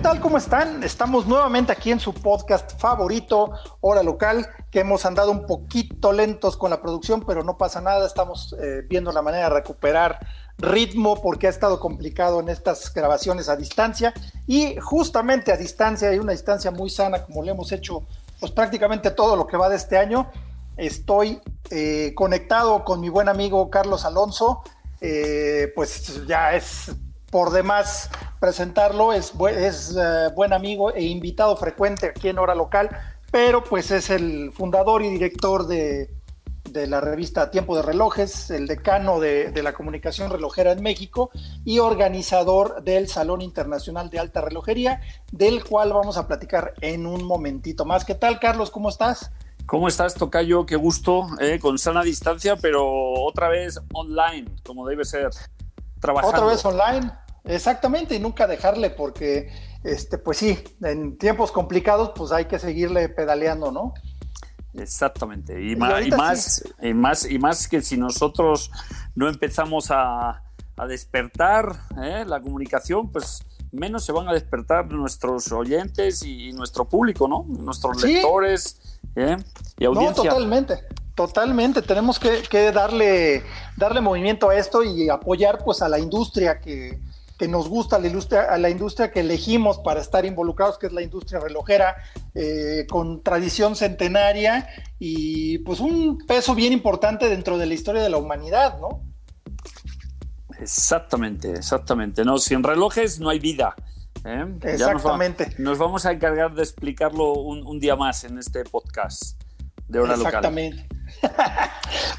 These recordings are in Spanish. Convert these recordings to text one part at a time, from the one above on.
¿Qué tal? ¿Cómo están? Estamos nuevamente aquí en su podcast favorito, Hora Local, que hemos andado un poquito lentos con la producción, pero no pasa nada. Estamos eh, viendo la manera de recuperar ritmo porque ha estado complicado en estas grabaciones a distancia. Y justamente a distancia, y una distancia muy sana, como le hemos hecho pues prácticamente todo lo que va de este año, estoy eh, conectado con mi buen amigo Carlos Alonso. Eh, pues ya es por demás presentarlo, es, es eh, buen amigo e invitado frecuente aquí en Hora Local, pero pues es el fundador y director de, de la revista Tiempo de Relojes, el decano de, de, la comunicación relojera en México y organizador del Salón Internacional de Alta Relojería, del cual vamos a platicar en un momentito más. ¿Qué tal, Carlos? ¿Cómo estás? ¿Cómo estás, Tocayo? Qué gusto, eh, con sana distancia, pero otra vez online, como debe ser. Trabajando. Otra vez online, exactamente, y nunca dejarle, porque, este, pues sí, en tiempos complicados, pues hay que seguirle pedaleando, ¿no? Exactamente, y, y, más, y más, sí. y, más, y más que si nosotros no empezamos a, a despertar ¿eh? la comunicación, pues menos se van a despertar nuestros oyentes y, nuestro público, ¿no? Nuestros sí. lectores ¿eh? y audiencia. No, totalmente. Totalmente, tenemos que, que, darle, darle movimiento a esto y apoyar pues a la industria que, que nos gusta, a la, industria, a la industria que elegimos para estar involucrados, que es la industria relojera, eh, con tradición centenaria y pues un peso bien importante dentro de la historia de la humanidad, ¿no? Exactamente, exactamente. No, sin relojes no hay vida. ¿eh? Exactamente. Nos, va, nos, vamos a encargar de explicarlo un, un, día más en este podcast de hora Exactamente. local.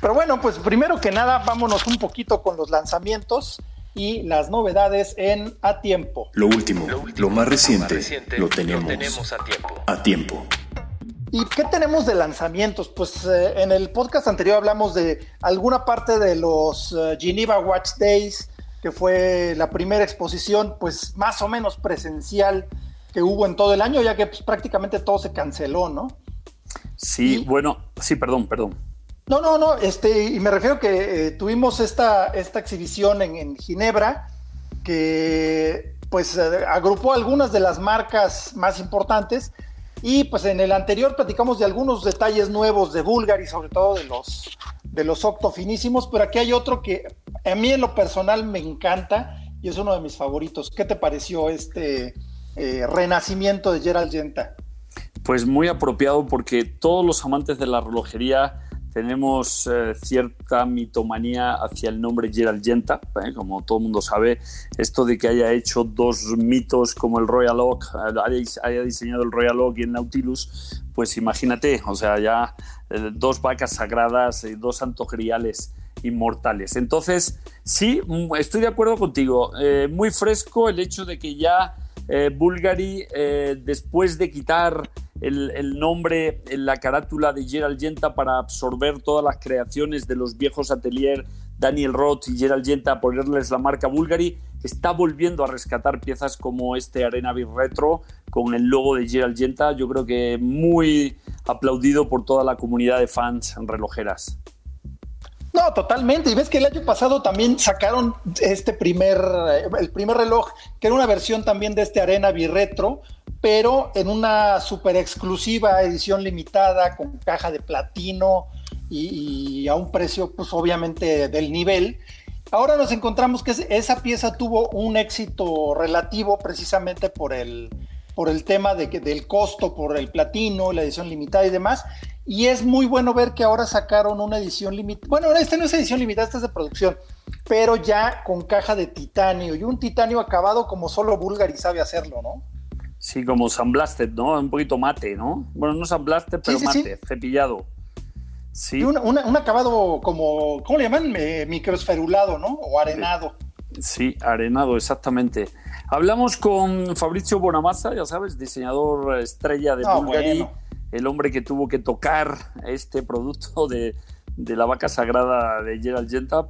Pero bueno, pues primero que nada, vámonos un poquito con los lanzamientos y las novedades en A Tiempo. Lo último, lo, último, lo más, reciente, más reciente, lo, tenemos, lo tenemos a tiempo. A tiempo. ¿Y qué tenemos de lanzamientos? Pues eh, en el podcast anterior hablamos de alguna parte de los uh, Geneva Watch Days, que fue la primera exposición, pues más o menos presencial que hubo en todo el año, ya que pues, prácticamente todo se canceló, ¿no? Sí, y, bueno, sí, perdón, perdón. No, no, no, este, y me refiero que eh, tuvimos esta, esta exhibición en, en, Ginebra que pues eh, agrupó algunas de las marcas más importantes y pues en el anterior platicamos de algunos detalles nuevos de Bulgari, sobre todo de los, de los octofinísimos, pero aquí hay otro que a mí en lo personal me encanta y es uno de mis favoritos. ¿Qué te pareció este eh, renacimiento de Gerald Genta? Pues muy apropiado porque todos los amantes de la relojería tenemos eh, cierta mitomanía hacia el nombre Gerald Genta, ¿eh? como todo el mundo sabe, esto de que haya hecho dos mitos como el Royal Oak, haya diseñado el Royal Oak y el Nautilus, pues imagínate, o sea, ya eh, dos vacas sagradas, y dos santos griales inmortales. Entonces, sí, mm, estoy de acuerdo contigo, eh, muy fresco el hecho de que ya Bulgari, después de quitar el, nombre en la carátula de Gerald Genta para absorber todas las creaciones de los viejos atelier Daniel Roth y Gerald Genta, ponerles la marca Bulgari, está volviendo a rescatar piezas como este Arena Beat Retro con el logo de Gerald Genta. Yo creo que muy aplaudido por toda la comunidad de fans relojeras. No, totalmente. Y ves que el año pasado también sacaron este primer, el primer reloj, que era una versión también de este Arena Birretro, pero en una super exclusiva edición limitada con caja de platino y, a un precio, pues obviamente del nivel. Ahora nos encontramos que esa pieza tuvo un éxito relativo precisamente por el, por el tema de que, del costo, por el platino, la edición limitada y demás. Y es muy bueno ver que ahora sacaron una edición limitada. Bueno, esta no es edición limitada, esta es de producción, pero ya con caja de titanio y un titanio acabado como solo Bulgari sabe hacerlo, ¿no? Sí, como San Blasted, ¿no? Un poquito mate, ¿no? Bueno, no San Blasted, pero sí, sí, mate, sí. cepillado. Sí. Un, acabado como, ¿cómo le llaman? Eh, microesferulado, ¿no? O arenado. Sí, arenado, exactamente. Hablamos con Fabrizio Bonamassa, ya sabes, diseñador estrella de Bulgari, el hombre que tuvo que tocar este producto de, la vaca sagrada de Gerald Genta.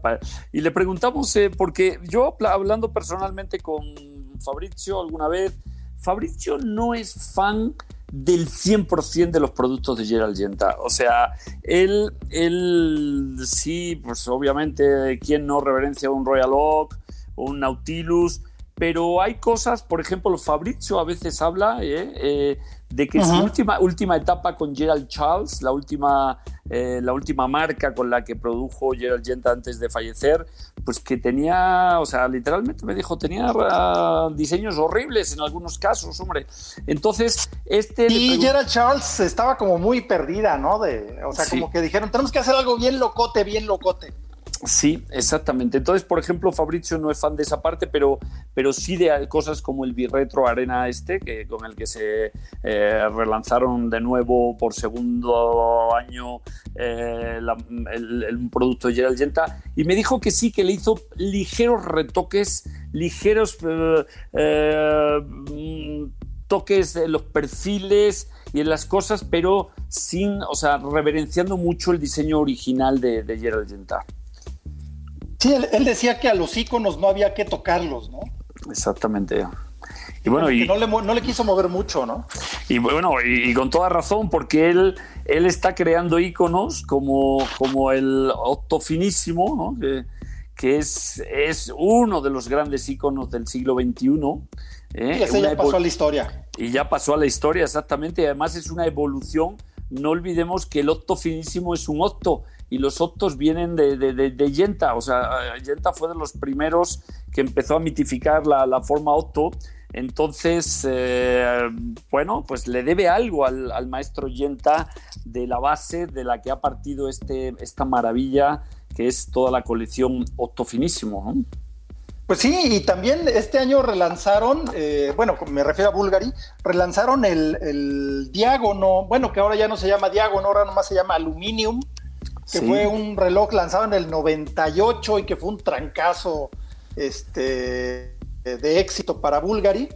Y le preguntamos, eh, porque yo hablando personalmente con Fabrizio alguna vez, Fabrizio no es fan del 100% de los productos de Gerald Genta. O sea, él, él sí, pues obviamente, ¿quién no reverencia un Royal Oak o un Nautilus? Pero hay cosas, por ejemplo, Fabrizio a veces habla eh, eh, de que su última, última etapa con Gerald Charles, la última, eh, la última marca con la que produjo Gerald Genta antes de fallecer, pues que tenía, o sea, literalmente me dijo, tenía ah, diseños horribles en algunos casos, hombre. Entonces, este... Y Gerald Charles estaba como muy perdida, ¿no? De, o sea, como que dijeron, tenemos que hacer algo bien locote, bien locote. Sí, exactamente. Entonces, por ejemplo, Fabrizio no es fan de esa parte, pero, pero sí de cosas como el Birretro Arena este, que, con el que se eh, relanzaron de nuevo por segundo año eh, el, producto de Gerald Genta. Y me dijo que sí, que le hizo ligeros retoques, ligeros eh, toques en los perfiles y en las cosas, pero sin, o sea, reverenciando mucho el diseño original de, de Gerald Genta. Sí, él, decía que a los iconos no había que tocarlos, ¿no? Exactamente. Y bueno, y, no, le, no, le, quiso mover mucho, ¿no? Y bueno, y, con toda razón, porque él, él está creando iconos como, como el Otto Finísimo, ¿no? que, que es, es, uno de los grandes iconos del siglo XXI. ¿eh? Y ese ya pasó a la historia. Y ya pasó a la historia, exactamente. Y además es una evolución. No olvidemos que el Otto Finísimo es un Otto y los Ottos vienen de, de, Yenta. O sea, Yenta fue de los primeros que empezó a mitificar la, forma Otto. Entonces, eh, bueno, pues le debe algo al, maestro Yenta de la base de la que ha partido este, esta maravilla que es toda la colección Otto Finísimo. Pues sí, y también este año relanzaron, eh, bueno, me refiero a Bulgari, relanzaron el, el Diágono, bueno, que ahora ya no se llama Diágono, ahora nomás se llama Aluminium, que fue un reloj lanzado en el 98 y que fue un trancazo este, de éxito para Bulgari,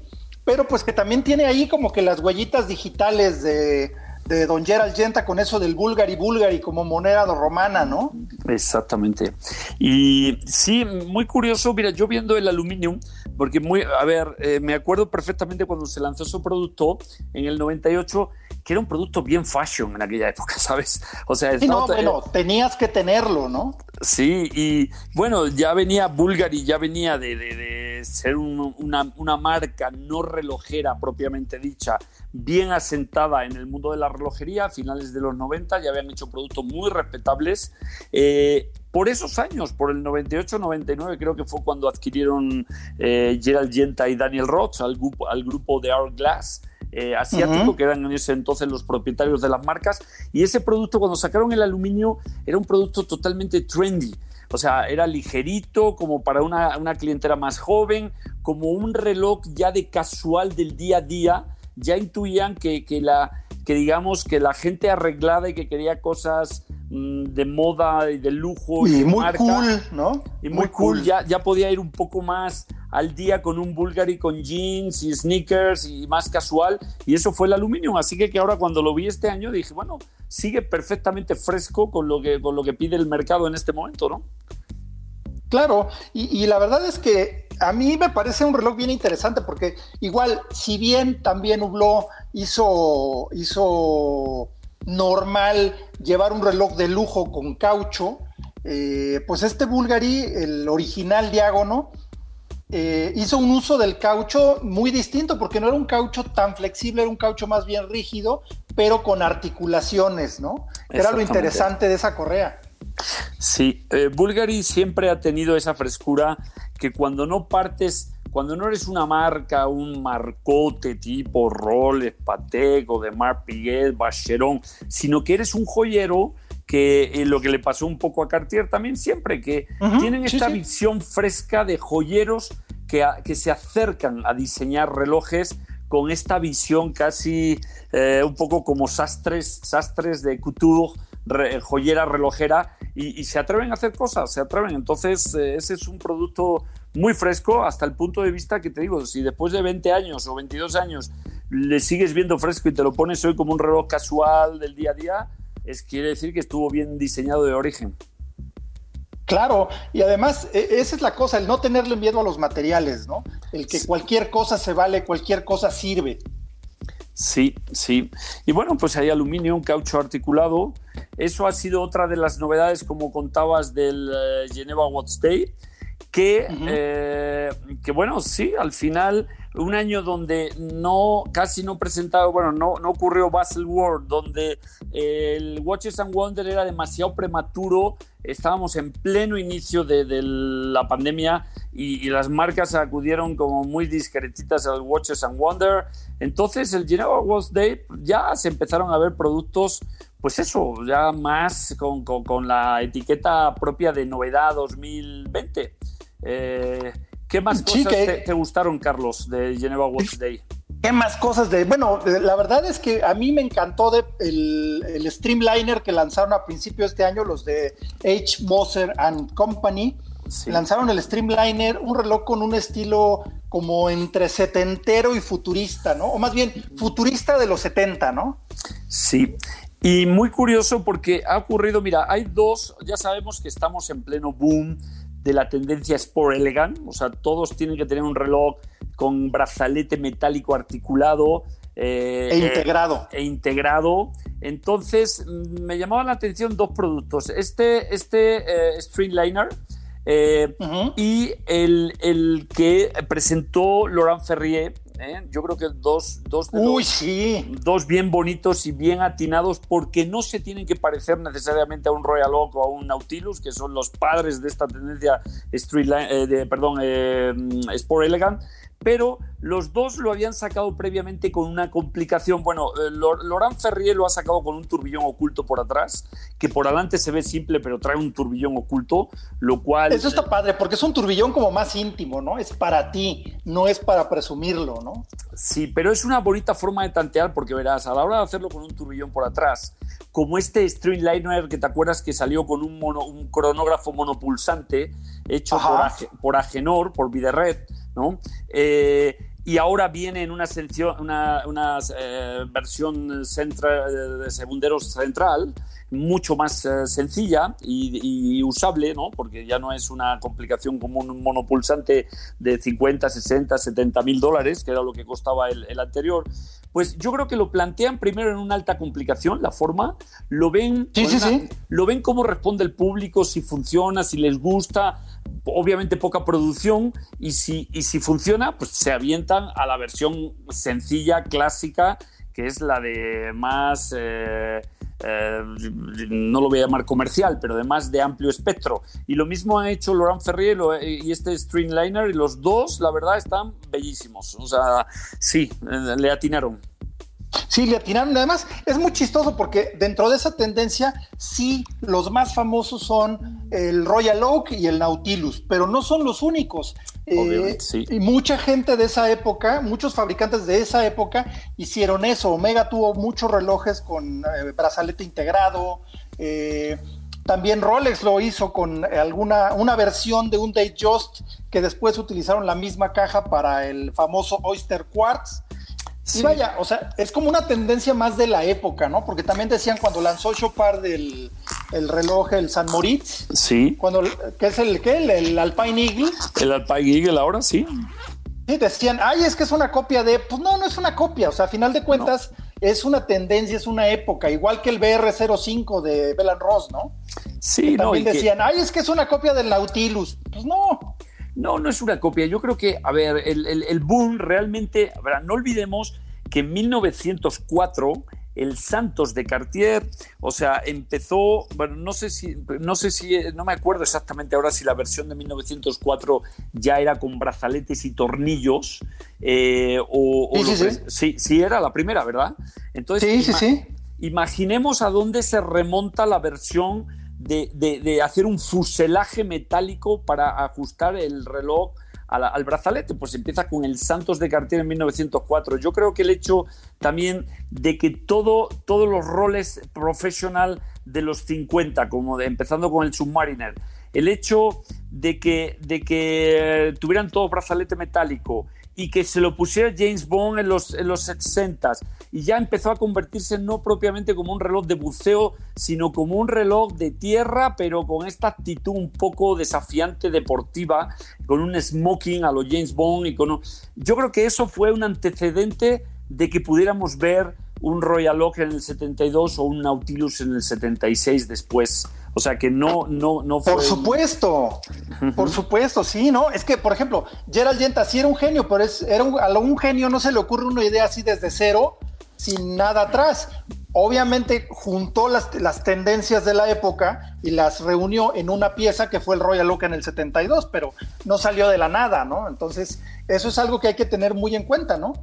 pero pues que también tiene ahí como que las huellitas digitales de, de Don Gerald Genta con eso del Bulgari Bulgari como moneda romana, ¿no? Exactamente. Y sí, muy curioso, mira, yo viendo el aluminio, porque muy, a ver, eh, me acuerdo perfectamente cuando se lanzó su producto en el 98 que era un producto bien fashion en aquella época, ¿sabes? O sea, no, bueno, tenías que tenerlo, ¿no? Sí, y bueno, ya venía Bulgari, ya venía de, ser una, una, marca no relojera propiamente dicha, bien asentada en el mundo de la relojería a finales de los 90, ya habían hecho productos muy respetables. Eh, por esos años, por el 98-99, creo que fue cuando adquirieron eh, Gerald Genta y Daniel Roth al grupo, al grupo de Hourglass. Eh, asiático, que eran en ese entonces los propietarios de las marcas. Y ese producto, cuando sacaron el aluminio, era un producto totalmente trendy. O sea, era ligerito, como para una, una clientela más joven, como un reloj ya de casual del día a día. Ya intuían que, que la, que digamos que la gente arreglada y que quería cosas de moda y de lujo y, muy cool, ¿no? Y muy, cool, Ya, ya podía ir un poco más al día con un Bulgari con jeans y sneakers y más casual. Y eso fue el aluminio, así que, que ahora cuando lo vi este año dije, bueno, sigue perfectamente fresco con lo que, con lo que pide el mercado en este momento, ¿no? Claro, y, y la verdad es que a mí me parece un reloj bien interesante porque igual, si bien también Hublot hizo, hizo normal llevar un reloj de lujo con caucho, eh, pues este Bulgari, el original diágono, eh, hizo un uso del caucho muy distinto porque no era un caucho tan flexible, era un caucho más bien rígido, pero con articulaciones, ¿no? Era lo interesante de esa correa. Sí, eh, Bulgari siempre ha tenido esa frescura que cuando no partes, cuando no eres una marca, un marcote tipo Rolex, Patek o de Mar Piguet, Bacheron, sino que eres un joyero que eh, lo que le pasó un poco a Cartier también siempre, que tienen esta visión fresca de joyeros que, que se acercan a diseñar relojes con esta visión casi eh, un poco como sastres, sastres de couture, joyera relojera, y, se atreven a hacer cosas, se atreven. Entonces, eh, ese es un producto muy fresco hasta el punto de vista que te digo, si después de 20 años o 22 años le sigues viendo fresco y te lo pones hoy como un reloj casual del día a día, es quiere decir que estuvo bien diseñado de origen. Claro, y además e, esa es la cosa, el no tenerle miedo a los materiales, ¿no? El que cualquier cosa se vale, cualquier cosa sirve. Sí, sí. Y bueno, pues hay aluminio, un caucho articulado. Eso ha sido otra de las novedades, como contabas, del eh, Geneva Watts Day, que, eh, que bueno, sí, al final un año donde no casi no presentado, bueno, no, no ocurrió Basel World, donde el Watches and Wonder era demasiado prematuro, estábamos en pleno inicio de, la pandemia y, las marcas acudieron como muy discretitas al Watches and Wonder. Entonces el Geneva Watch Day ya se empezaron a ver productos, pues eso, ya más con, con, la etiqueta propia de novedad 2020. Eh, ¿Qué más cosas te, gustaron, Carlos, de Geneva Watch Day? ¿Qué más cosas de.? Bueno, la verdad es que a mí me encantó de el, Streamliner que lanzaron a principio de este año, los de H. Moser and Company. Lanzaron el Streamliner, un reloj con un estilo como entre setentero y futurista, ¿no? O más bien, futurista de los 70, ¿no? Sí. Y muy curioso porque ha ocurrido, mira, hay dos, ya sabemos que estamos en pleno boom de la tendencia Sport Elegant, o sea, todos tienen que tener un reloj con brazalete metálico articulado. Eh, e integrado. E, integrado. Entonces, me llamaban la atención dos productos. Este, este eh, Streamliner eh, y el, el, que presentó Laurent Ferrier, ¿eh? Yo creo que dos, dos, dos bien bonitos y bien atinados porque no se tienen que parecer necesariamente a un Royal Oak o a un Nautilus, que son los padres de esta tendencia street eh, de, perdón, eh, Sport Elegant, pero los dos lo habían sacado previamente con una complicación. Bueno, eh, Laurent Ferrier lo ha sacado con un turbillón oculto por atrás, que por adelante se ve simple, pero trae un turbillón oculto, lo cual... Eso está padre, porque es un turbillón como más íntimo, ¿no? Es para ti, no es para presumirlo, ¿no? Sí, pero es una bonita forma de tantear, porque verás, a la hora de hacerlo con un turbillón por atrás, como este Streamliner que te acuerdas que salió con un, mono, un cronógrafo monopulsante hecho por, por Agenor, por Videred, ¿no? Eh, y ahora viene en una, una, eh, versión de segunderos central, mucho más eh, sencilla y, usable, ¿no? porque ya no es una complicación como un monopulsante de 50, 60, 70 mil dólares, que era lo que costaba el, el, anterior. Pues yo creo que lo plantean primero en una alta complicación, la forma, lo ven, lo ven cómo responde el público, si funciona, si les gusta, obviamente poca producción y si, y si funciona, pues se avientan a la versión sencilla, clásica, que es la de más, eh, eh, no lo voy a llamar comercial, pero de más de amplio espectro. Y lo mismo han hecho Laurent Ferrier y este Streamliner, y los dos, la verdad, están bellísimos. O sea, sí, eh, le atinaron. Sí, le atinaron. Además, es muy chistoso porque dentro de esa tendencia, sí, los más famosos son el Royal Oak y el Nautilus, pero no son los únicos. Eh, y mucha gente de esa época, muchos fabricantes de esa época hicieron eso. Omega tuvo muchos relojes con eh, brazalete integrado. Eh, también Rolex lo hizo con alguna una versión de un Just que después utilizaron la misma caja para el famoso Oyster Quartz. Sí. vaya, o sea, es como una tendencia más de la época, ¿no? Porque también decían cuando lanzó Chopard del el reloj, el San Moritz. Sí. Cuando, ¿qué es el qué? El, Alpine Eagle. El Alpine Eagle ahora, sí. Sí, decían, ay, es que es una copia de. Pues no, no es una copia. O sea, a final de cuentas, es una tendencia, es una época, igual que el BR05 de Belan Ross, ¿no? Sí, También decían, ay, es que es una copia del Nautilus. Pues no. No, no es una copia. Yo creo que, a ver, el, boom realmente, a ver, no olvidemos que en 1904 el Santos de Cartier, o sea, empezó, bueno, no sé si, no sé si, no me acuerdo exactamente ahora si la versión de 1904 ya era con brazaletes y tornillos, eh, o, sí, sí, era la primera, ¿verdad? Entonces, sí, sí, sí. Imaginemos a dónde se remonta la versión de, hacer un fuselaje metálico para ajustar el reloj al brazalete, pues empieza con el Santos de Cartier en 1904. Yo creo que el hecho también de que todo, todos los roles profesional de los 50, como de, empezando con el Submariner, el hecho de que, de que tuvieran todo brazalete metálico y que se lo pusiera James Bond en los, en los 60 y ya empezó a convertirse no propiamente como un reloj de buceo, sino como un reloj de tierra, pero con esta actitud un poco desafiante deportiva, con un smoking a los James Bond y con yo creo que eso fue un antecedente de que pudiéramos ver un Royal Oak en el 72 o un Nautilus en el 76 después. O sea que no, no, no fue. Por supuesto, por supuesto, sí, ¿no? Es que, por ejemplo, Gerald Yenta sí era un genio, pero es, era un, a un genio no se le ocurre una idea así desde cero, sin nada atrás. Obviamente juntó las, las tendencias de la época y las reunió en una pieza que fue el Royal Oak en el 72, pero no salió de la nada, ¿no? Entonces, eso es algo que hay que tener muy en cuenta, ¿no?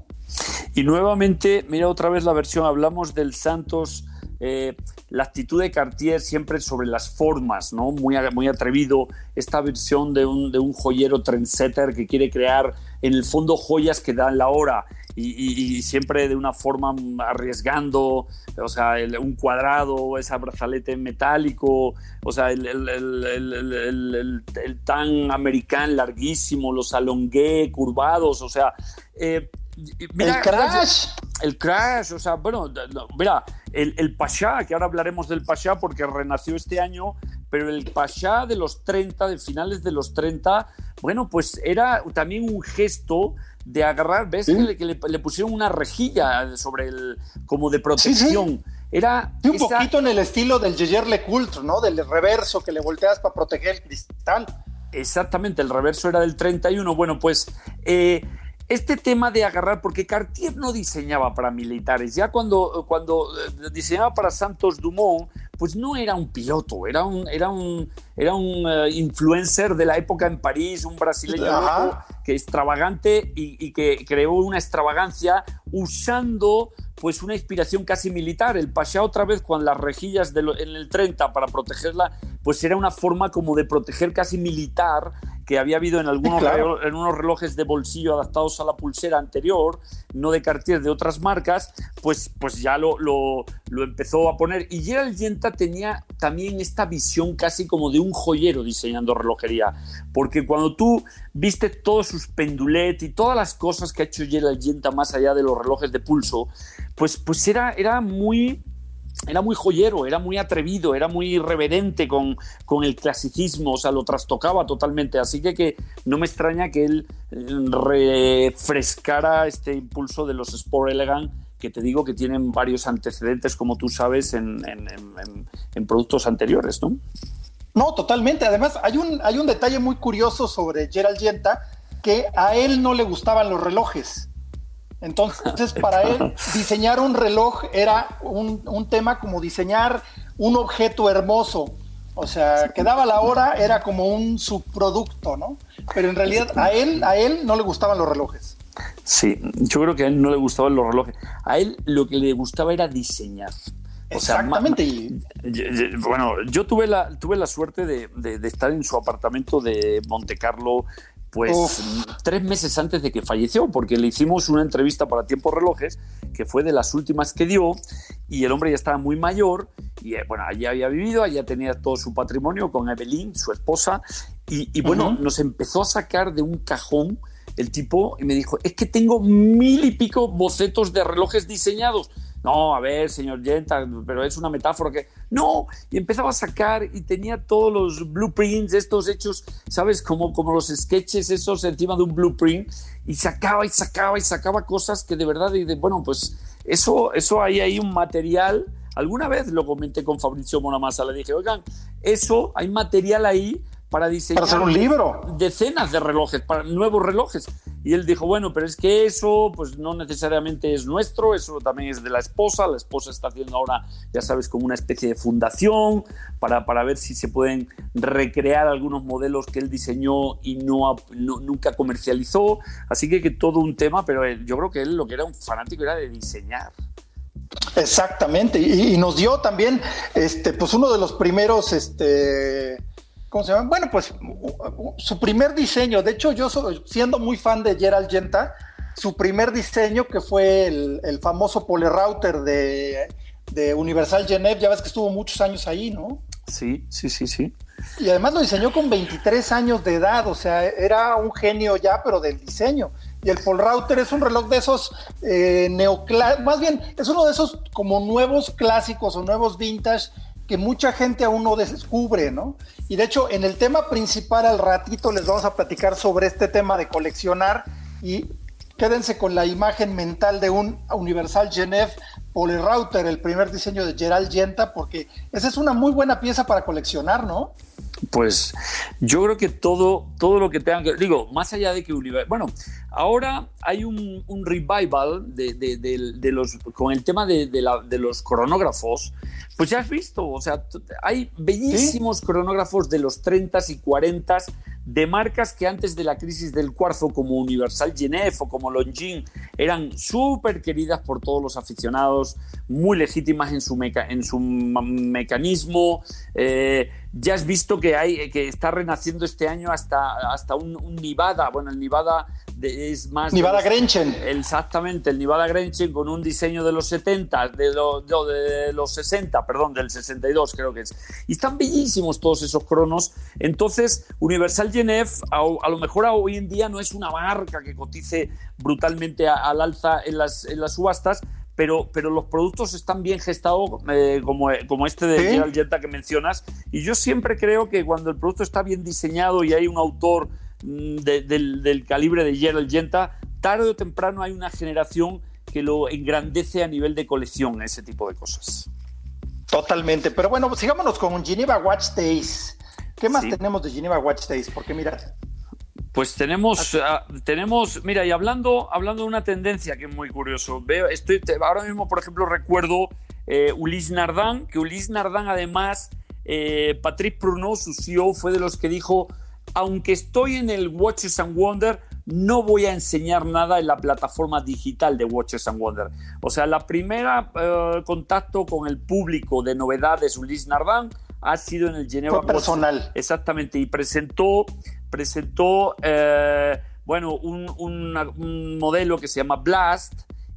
Y nuevamente, mira otra vez la versión, hablamos del Santos, eh, la actitud de Cartier siempre sobre las formas, ¿no? Muy, muy atrevido, esta versión de un, de un joyero trendsetter que quiere crear en el fondo joyas que dan la hora y, siempre de una forma arriesgando, o sea, un cuadrado, ese brazalete metálico, o sea, el, el, tan americano larguísimo, los alongué curvados, o sea, eh, el crash. El crash, o sea, bueno, mira, el, el Pasha, que ahora hablaremos del Pasha porque renació este año, pero el Pasha de los 30, de finales de los 30, bueno, pues era también un gesto de agarrar, ¿ves? Que, le, pusieron una rejilla sobre el, como de protección. Era un poquito en el estilo del Jaeger LeCoultre, ¿no? Del reverso que le volteas para proteger el cristal. Exactamente, el reverso era del 31. Bueno, pues eh, este tema de agarrar, porque Cartier no diseñaba para militares, ya cuando, cuando eh, diseñaba para Santos Dumont, pues no era un piloto, era un, era un, era un eh, influencer de la época en París, un brasileño que extravagante y, y, que creó una extravagancia usando pues una inspiración casi militar. El Pasha otra vez con las rejillas en el 30 para protegerla, pues era una forma como de proteger casi militar que había habido en algunos en unos relojes de bolsillo adaptados a la pulsera anterior, no de Cartier, de otras marcas, pues, pues ya lo, lo, lo empezó a poner. Y Gerald Yenta tenía también esta visión casi como de un joyero diseñando relojería, porque cuando tú viste todos sus pendulets y todas las cosas que ha hecho Gerald Yenta más allá de los relojes de pulso, pues, pues era, era muy era muy joyero, era muy atrevido, era muy irreverente con, con, el clasicismo, o sea, lo trastocaba totalmente. Así que, que no me extraña que él eh, refrescara este impulso de los Sport Elegant, que te digo que tienen varios antecedentes, como tú sabes, en, en, productos anteriores, ¿no? No, totalmente. Además, hay un, hay un detalle muy curioso sobre Gerald Yenta, que a él no le gustaban los relojes. Entonces, para él, diseñar un reloj era un, tema como diseñar un objeto hermoso. O sea, que daba la hora, era como un subproducto, ¿no? Pero en realidad a él, a él no le gustaban los relojes. Sí, yo creo que a él no le gustaban los relojes. A él lo que le gustaba era diseñar. Exactamente. bueno, yo tuve la, tuve la suerte de, de, estar en su apartamento de Monte Carlo pues tres meses antes de que falleció, porque le hicimos una entrevista para Tiempo Relojes, que fue de las últimas que dio, y el hombre ya estaba muy mayor, y eh, bueno, allí había vivido, allá tenía todo su patrimonio con Evelyn, su esposa, y, bueno, nos empezó a sacar de un cajón el tipo y me dijo, es que tengo mil y pico bocetos de relojes diseñados no, a ver, señor Yenta, pero es una metáfora que... No, y empezaba a sacar y tenía todos los blueprints, estos hechos, ¿sabes? Como, como los sketches esos encima de un blueprint, y sacaba y sacaba y sacaba cosas que de verdad, y de, bueno, pues eso, eso hay ahí un material. Alguna vez lo comenté con Fabricio Monamasa, le dije, oigan, eso, hay material ahí para diseñar para hacer un libro. decenas de relojes, para nuevos relojes. Y él dijo, bueno, pero es que eso pues no necesariamente es nuestro, eso también es de la esposa. La esposa está haciendo ahora, ya sabes, como una especie de fundación para, para ver si se pueden recrear algunos modelos que él diseñó y no, nunca comercializó. Así que, que todo un tema, pero yo creo que él lo que era un fanático era de diseñar. Exactamente, y, y, nos dio también, este, pues uno de los primeros, este, ¿cómo se llama? Bueno, pues su primer diseño, de hecho yo siendo muy fan de Gerald Genta, su primer diseño que fue el, famoso Polerouter de, de Universal Genève, ya ves que estuvo muchos años ahí, ¿no? Sí, sí, sí, sí. Y además lo diseñó con 23 años de edad, o sea, era un genio ya, pero del diseño. Y el Paul Router es un reloj de esos eh, neoclásicos, más bien es uno de esos como nuevos clásicos o nuevos vintage que mucha gente aún no descubre, ¿no? Y de hecho, en el tema principal al ratito les vamos a platicar sobre este tema de coleccionar y quédense con la imagen mental de un Universal Genève Router, el primer diseño de Gerald Genta, porque esa es una muy buena pieza para coleccionar, ¿no? Pues yo creo que todo, todo lo que tenga que. Digo, más allá de que Bueno, ahora hay un, revival de, los, con el tema de, de, los cronógrafos. Pues ya has visto, o sea, hay bellísimos cronógrafos de los 30 y 40 de marcas que antes de la crisis del cuarzo, como Universal Genève o como Longines, eran súper queridas por todos los aficionados, muy legítimas en su, en su mecanismo. Eh, ya has visto que, hay, que está renaciendo este año hasta, hasta un, un Nivada. Bueno, el Nivada es más... Nivada Grenchen. Exactamente, el Nivada Grenchen con un diseño de los 70, de, de los 60, perdón, del 62 creo que es. Y están bellísimos todos esos cronos. Entonces, Universal Genève a, lo mejor hoy en día no es una marca que cotice brutalmente al alza en las, en las subastas, pero, pero los productos están bien gestados, eh, como, como este de ¿Sí? Jetta que mencionas. Y yo siempre creo que cuando el producto está bien diseñado y hay un autor Mm, del, calibre de Gerald Genta, tarde o temprano hay una generación que lo engrandece a nivel de colección, ese tipo de cosas. Totalmente, pero bueno, sigámonos con Geneva Watch Days. ¿Qué más tenemos de Geneva Watch Days? Porque mira, pues tenemos, ah, tenemos, mira, y hablando, hablando de una tendencia que es muy curioso, veo, estoy, ahora mismo, por ejemplo, recuerdo eh, Ulysse Nardin, que Ulysse Nardin además, eh, Patrick Pruneau, su CEO, fue de los que dijo, aunque estoy en el Watches and Wonder, no voy a enseñar nada en la plataforma digital de Watches and Wonder. O sea, la primera eh, contacto con el público de novedades Ulysse Nardin ha sido en el Geneva personal. Exactamente, y presentó, presentó eh, bueno, un, un modelo que se llama Blast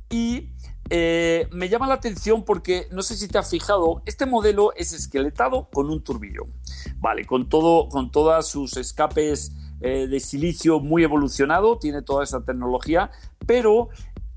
y eh, me llama la atención porque no sé si te has fijado, este modelo es esqueletado con un turbillón, vale, con todo, con todas sus escapes eh, de silicio muy evolucionado, tiene toda esa tecnología, pero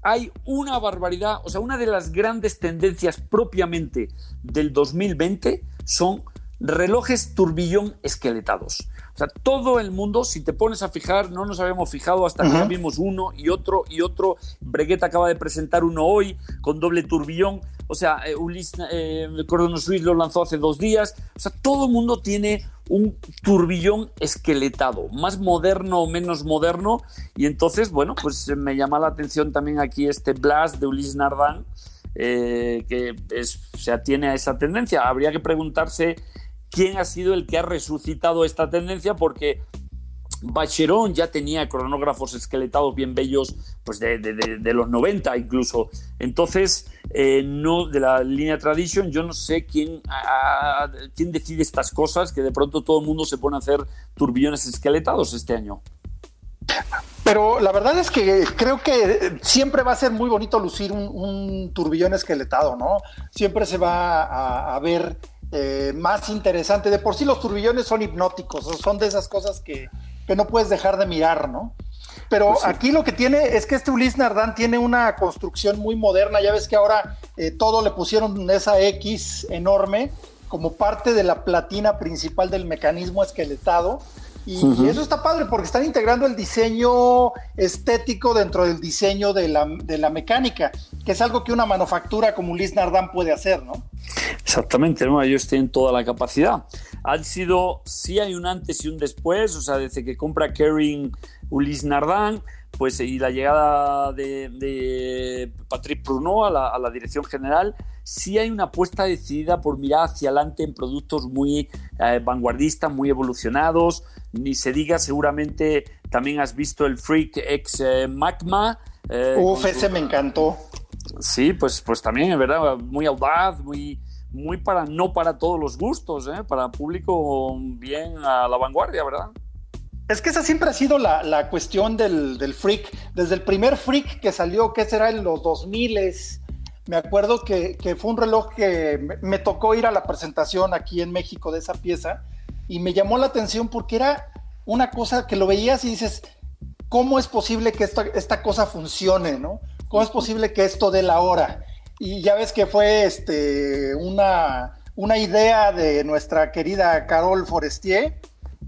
hay una barbaridad, o sea, una de las grandes tendencias propiamente del 2020 son relojes turbillón esqueletados. O sea, todo el mundo, si te pones a fijar, no nos habíamos fijado hasta que vimos uno y otro y otro. Breguet acaba de presentar uno hoy con doble turbillón. O sea, eh, Ulysse eh, Suisse lo lanzó hace dos días. O sea, todo el mundo tiene un turbillón esqueletado, más moderno o menos moderno. Y entonces, bueno, pues me llama la atención también aquí este Blast de Ulysse Nardin, eh, que se atiene a esa tendencia. Habría que preguntarse quién ha sido el que ha resucitado esta tendencia, porque Bacheron ya tenía cronógrafos esqueletados bien bellos, pues de, los 90 incluso. Entonces, eh, no de la línea Tradition, yo no sé quién, quién decide estas cosas, que de pronto todo el mundo se pone a hacer turbillones esqueletados este año. Pero la verdad es que creo que siempre va a ser muy bonito lucir un, turbillón esqueletado, ¿no? Siempre se va a ver eh, más interesante. De por sí los turbillones son hipnóticos, son de esas cosas que, no puedes dejar de mirar, ¿no? Pero pues aquí lo que tiene es que este Ulysse Nardán tiene una construcción muy moderna. Ya ves que ahora eh, todo le pusieron esa X enorme como parte de la platina principal del mecanismo esqueletado. Y, eso está padre porque están integrando el diseño estético dentro del diseño de la, de la mecánica, que es algo que una manufactura como Ulysse Nardán puede hacer, ¿no? Exactamente, ¿no? ellos tienen toda la capacidad. Han sido, sí hay un antes y un después, o sea, desde que compra Kering Ulysse Nardin, pues y la llegada de, Patrick Pruneau a la, dirección general, sí hay una apuesta decidida por mirar hacia adelante en productos muy eh, vanguardistas, muy evolucionados. Ni se diga, seguramente también has visto el Freak X eh, Magma. Eh, Uf, ese me encantó. Sí, pues, pues también, es verdad, muy audaz, muy, muy para, no para todos los gustos, ¿eh? para público bien a la vanguardia, ¿verdad? Es que esa siempre ha sido la, cuestión del, freak. Desde el primer freak que salió, que será en los 2000 me acuerdo que, fue un reloj que me, tocó ir a la presentación aquí en México de esa pieza. y me llamó la atención porque era una cosa que lo veías y dices, ¿cómo es posible que esta, esta cosa funcione, no? ¿Cómo es posible que esto dé la hora? Y ya ves que fue este, una, una idea de nuestra querida Carol Forestier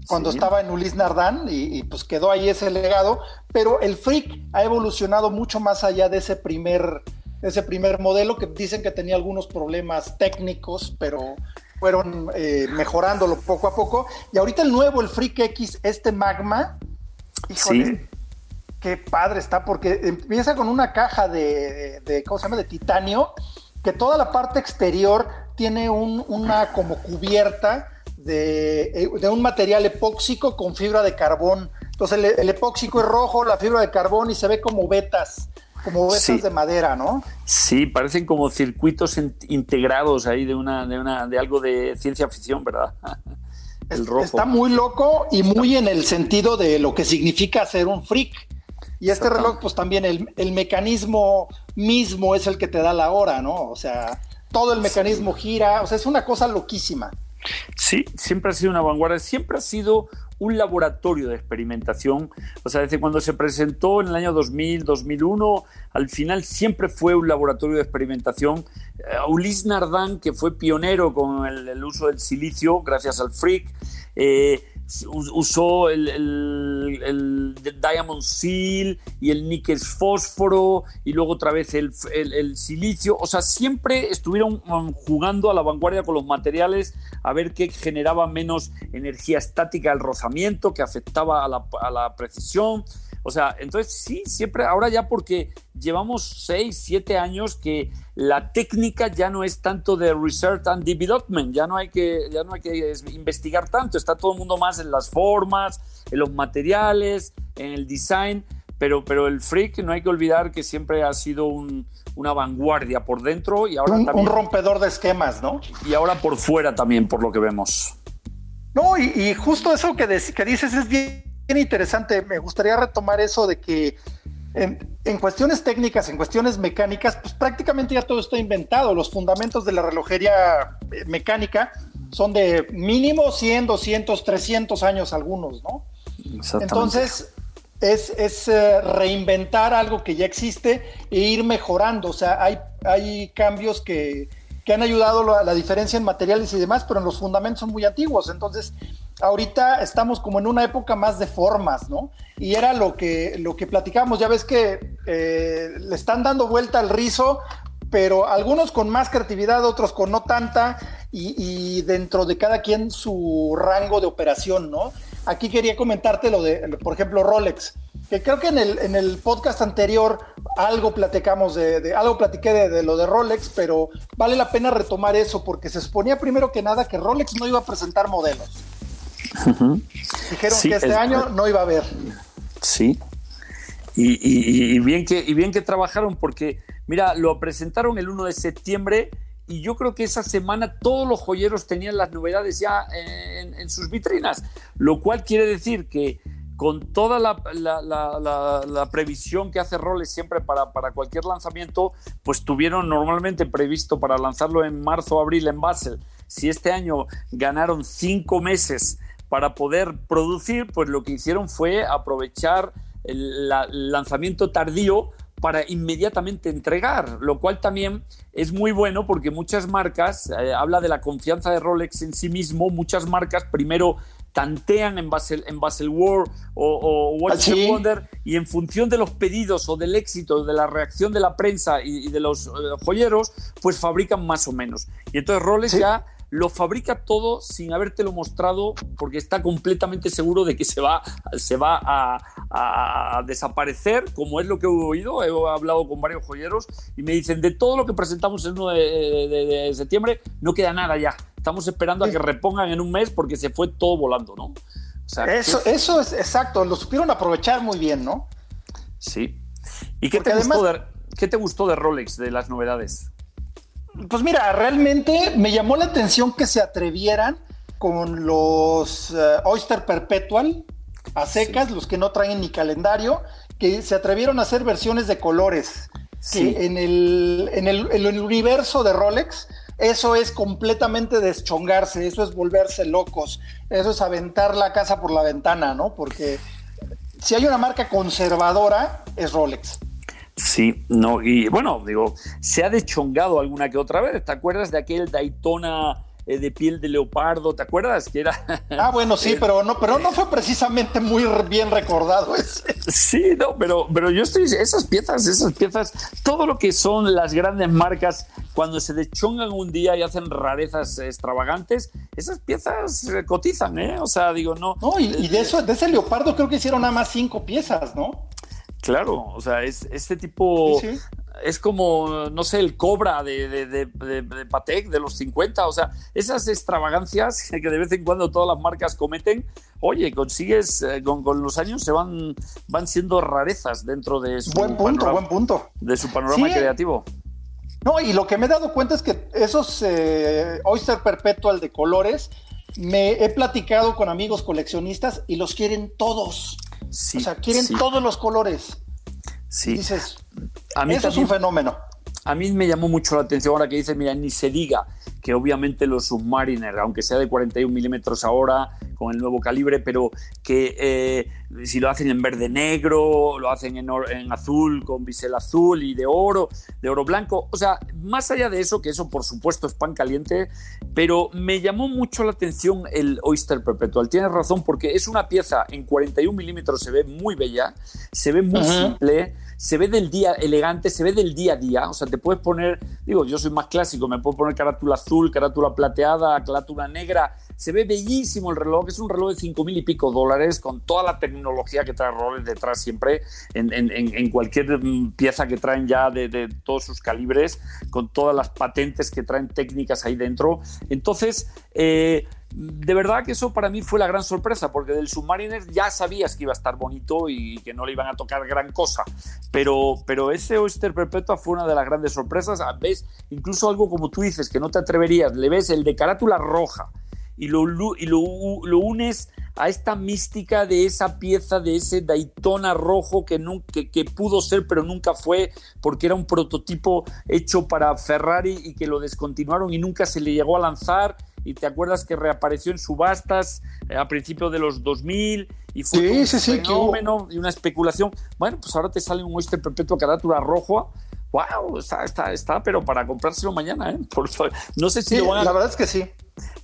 cuando estaba en Ulis Nardán y, pues quedó ahí ese legado, pero el freak ha evolucionado mucho más allá de ese primer, ese primer modelo que dicen que tenía algunos problemas técnicos, pero fueron eh, mejorándolo poco a poco. Y ahorita el nuevo, el Freak X, este Magma, híjole, qué padre está, porque empieza con una caja de, ¿cómo se llama?, de titanio, que toda la parte exterior tiene una como cubierta de, de, un material epóxico con fibra de carbón. Entonces el, epóxico es rojo, la fibra de carbón y se ve como vetas como vetas de madera, ¿no? Sí, parecen como circuitos integrados ahí de una, de una, de algo de ciencia ficción, ¿verdad? El rojo. Está muy loco y muy en el sentido de lo que significa ser un freak. Y este reloj, pues también el, el, mecanismo mismo es el que te da la hora, ¿no? O sea, todo el mecanismo gira, o sea, es una cosa loquísima. Sí, siempre ha sido una vanguardia, siempre ha sido un laboratorio de experimentación. O sea, desde cuando se presentó en el año 2000, 2001, al final siempre fue un laboratorio de experimentación. Uh, Ulis Nardán, que fue pionero con el, uso del silicio, gracias al Freak, eh, usó el, el, Diamond Seal y el níquel fósforo y luego otra vez el, silicio. O sea, siempre estuvieron um, jugando a la vanguardia con los materiales a ver qué generaba menos energía estática al rozamiento, que afectaba a la, a la precisión. O sea, entonces sí, siempre, ahora ya porque llevamos seis, siete años que la técnica ya no es tanto de research and development, ya no hay que, ya no hay que investigar tanto, está todo el mundo más en las formas, en los materiales, en el design, pero, pero el freak no hay que olvidar que siempre ha sido una vanguardia por dentro y ahora un, también, un rompedor de esquemas, ¿no? Y ahora por fuera también, por lo que vemos. No, y, justo eso que, que dices es bien interesante. Me gustaría retomar eso de que en, cuestiones técnicas, en cuestiones mecánicas, pues prácticamente ya todo está inventado. Los fundamentos de la relojería eh, mecánica son de mínimo 100, 200, 300 años algunos, ¿no? Entonces, es, eh, reinventar algo que ya existe e ir mejorando. O sea, hay, hay cambios que, que han ayudado a la diferencia en materiales y demás, pero en los fundamentos son muy antiguos. Entonces, ahorita estamos como en una época más de formas, ¿no? Y era lo que, lo que platicamos, ya ves que eh, le están dando vuelta al rizo, pero algunos con más creatividad, otros con no tanta, y, dentro de cada quien su rango de operación, ¿no? Aquí quería comentarte lo de, por ejemplo, Rolex, que creo que en el, en el podcast anterior algo platicamos de, algo platiqué de, de, lo de Rolex, pero vale la pena retomar eso porque se suponía primero que nada que Rolex no iba a presentar modelos. Dijeron que este año no iba a haber. Sí. Y, bien que, y bien que trabajaron porque, mira, lo presentaron el 1 de septiembre y yo creo que esa semana todos los joyeros tenían las novedades ya en, sus vitrinas, lo cual quiere decir que con toda la, previsión que hace Rolex siempre para, para, cualquier lanzamiento, pues tuvieron normalmente previsto para lanzarlo en marzo o abril en Basel. Si este año ganaron cinco meses para poder producir, pues lo que hicieron fue aprovechar el, lanzamiento tardío para inmediatamente entregar, lo cual también es muy bueno porque muchas marcas, eh, habla de la confianza de Rolex en sí mismo, muchas marcas primero tantean en Basel, en Basel World o, Watch ¿Ah, Wonder y en función de los pedidos o del éxito, de la reacción de la prensa y, de los eh, joyeros, pues fabrican más o menos. Y entonces Rolex ya lo fabrica todo sin habértelo mostrado porque está completamente seguro de que se va, se va a, desaparecer, como es lo que he oído. He hablado con varios joyeros y me dicen, de todo lo que presentamos el 1 de, septiembre, no queda nada ya. Estamos esperando a que repongan en un mes porque se fue todo volando, ¿no? eso, eso es exacto, lo supieron aprovechar muy bien, ¿no? Sí. ¿Y qué te, gustó qué te gustó de Rolex, de las novedades? Pues mira, realmente me llamó la atención que se atrevieran con los eh, Oyster Perpetual a secas, los que no traen ni calendario, que se atrevieron a hacer versiones de colores. Que en el, en, el, en el universo de Rolex, eso es completamente deschongarse, eso es volverse locos, eso es aventar la casa por la ventana, ¿no? Porque si hay una marca conservadora, es Rolex. Sí, no, y bueno, digo, se ha deschongado alguna que otra vez. ¿Te acuerdas de aquel Daytona eh, de piel de leopardo, ¿te acuerdas? Que era. Ah, bueno, sí, pero no, pero no fue precisamente muy bien recordado ese. Sí, no, pero, pero yo estoy. Esas piezas, esas piezas, todo lo que son las grandes marcas, cuando se deschongan un día y hacen rarezas extravagantes, esas piezas cotizan, ¿eh? O sea, digo, no. No, y, de eso, de ese leopardo creo que hicieron nada más cinco piezas, ¿no? Claro, o sea, es este tipo. Sí, es como, no sé, el cobra de, de, de, Patek de los 50. O sea, esas extravagancias que de vez en cuando todas las marcas cometen, oye, consigues, eh, con, los años se van, van siendo rarezas dentro de su buen punto, buen punto. De su panorama creativo. No, y lo que me he dado cuenta es que esos eh, Oyster Perpetual de colores, me he platicado con amigos coleccionistas y los quieren todos. O sea, quieren todos los colores. Sí. Dices, a mí eso es un fenómeno. A mí me llamó mucho la atención ahora que dice, mira, ni se diga que obviamente los Submariner, aunque sea de 41 milímetros ahora, con el nuevo calibre, pero que eh, si lo hacen en verde negro, lo hacen en, en, azul, con bisel azul y de oro, de oro blanco. O sea, más allá de eso, que eso por supuesto es pan caliente, pero me llamó mucho la atención el Oyster Perpetual. Tienes razón, porque es una pieza en 41 milímetros, se ve muy bella, se ve muy simple se ve del día elegante, se ve del día a día. O sea, te puedes poner, digo, yo soy más clásico, me puedo poner carátula azul, carátula plateada, carátula negra. Se ve bellísimo el reloj, es un reloj de cinco mil y pico dólares con toda la tecnología que trae Rolex detrás siempre, en, cualquier mm, pieza que traen ya de, de, todos sus calibres, con todas las patentes que traen técnicas ahí dentro. Entonces, eh, de verdad que eso para mí fue la gran sorpresa, porque del Submariner ya sabías que iba a estar bonito y que no le iban a tocar gran cosa, pero, pero ese Oyster Perpetua fue una de las grandes sorpresas. Ah, ves, incluso algo como tú dices, que no te atreverías, le ves el de carátula roja y lo, y lo, unes a esta mística de esa pieza, de ese Daytona rojo que, que, que, pudo ser, pero nunca fue, porque era un prototipo hecho para Ferrari y que lo descontinuaron y nunca se le llegó a lanzar y te acuerdas que reapareció en subastas eh, a principios de los 2000 y fue un fenómeno y una especulación. Bueno, pues ahora te sale un Oyster Perpetuo carátula rojo. ¡Wow! Está, está, está, pero para comprárselo mañana, ¿eh? Por No sé si lo van a... La verdad es que sí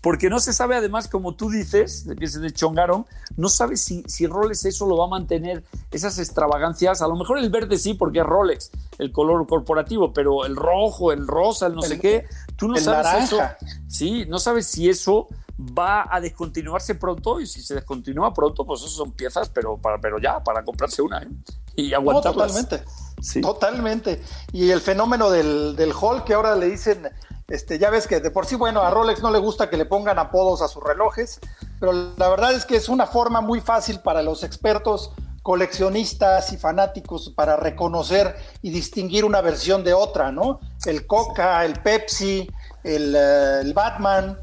porque no se sabe además, como tú dices, de que se deschongaron, no sabes si, si Rolex eso lo va a mantener, esas extravagancias, a lo mejor el verde sí, porque es Rolex, el color corporativo, pero el rojo, el rosa, el no sé qué, tú no sabes eso. Sí, no sabes si eso va a descontinuarse pronto y si se descontinúa pronto, pues eso son piezas, pero, para, pero ya, para comprarse una ¿eh? y aguantarlas. totalmente. Sí. Totalmente. Y el fenómeno del, del hall que ahora le dicen este, ya ves que de por sí, bueno, a Rolex no le gusta que le pongan apodos a sus relojes, pero la verdad es que es una forma muy fácil para los expertos, coleccionistas y fanáticos para reconocer y distinguir una versión de otra, ¿no? El Coca, el Pepsi, el, eh, Batman.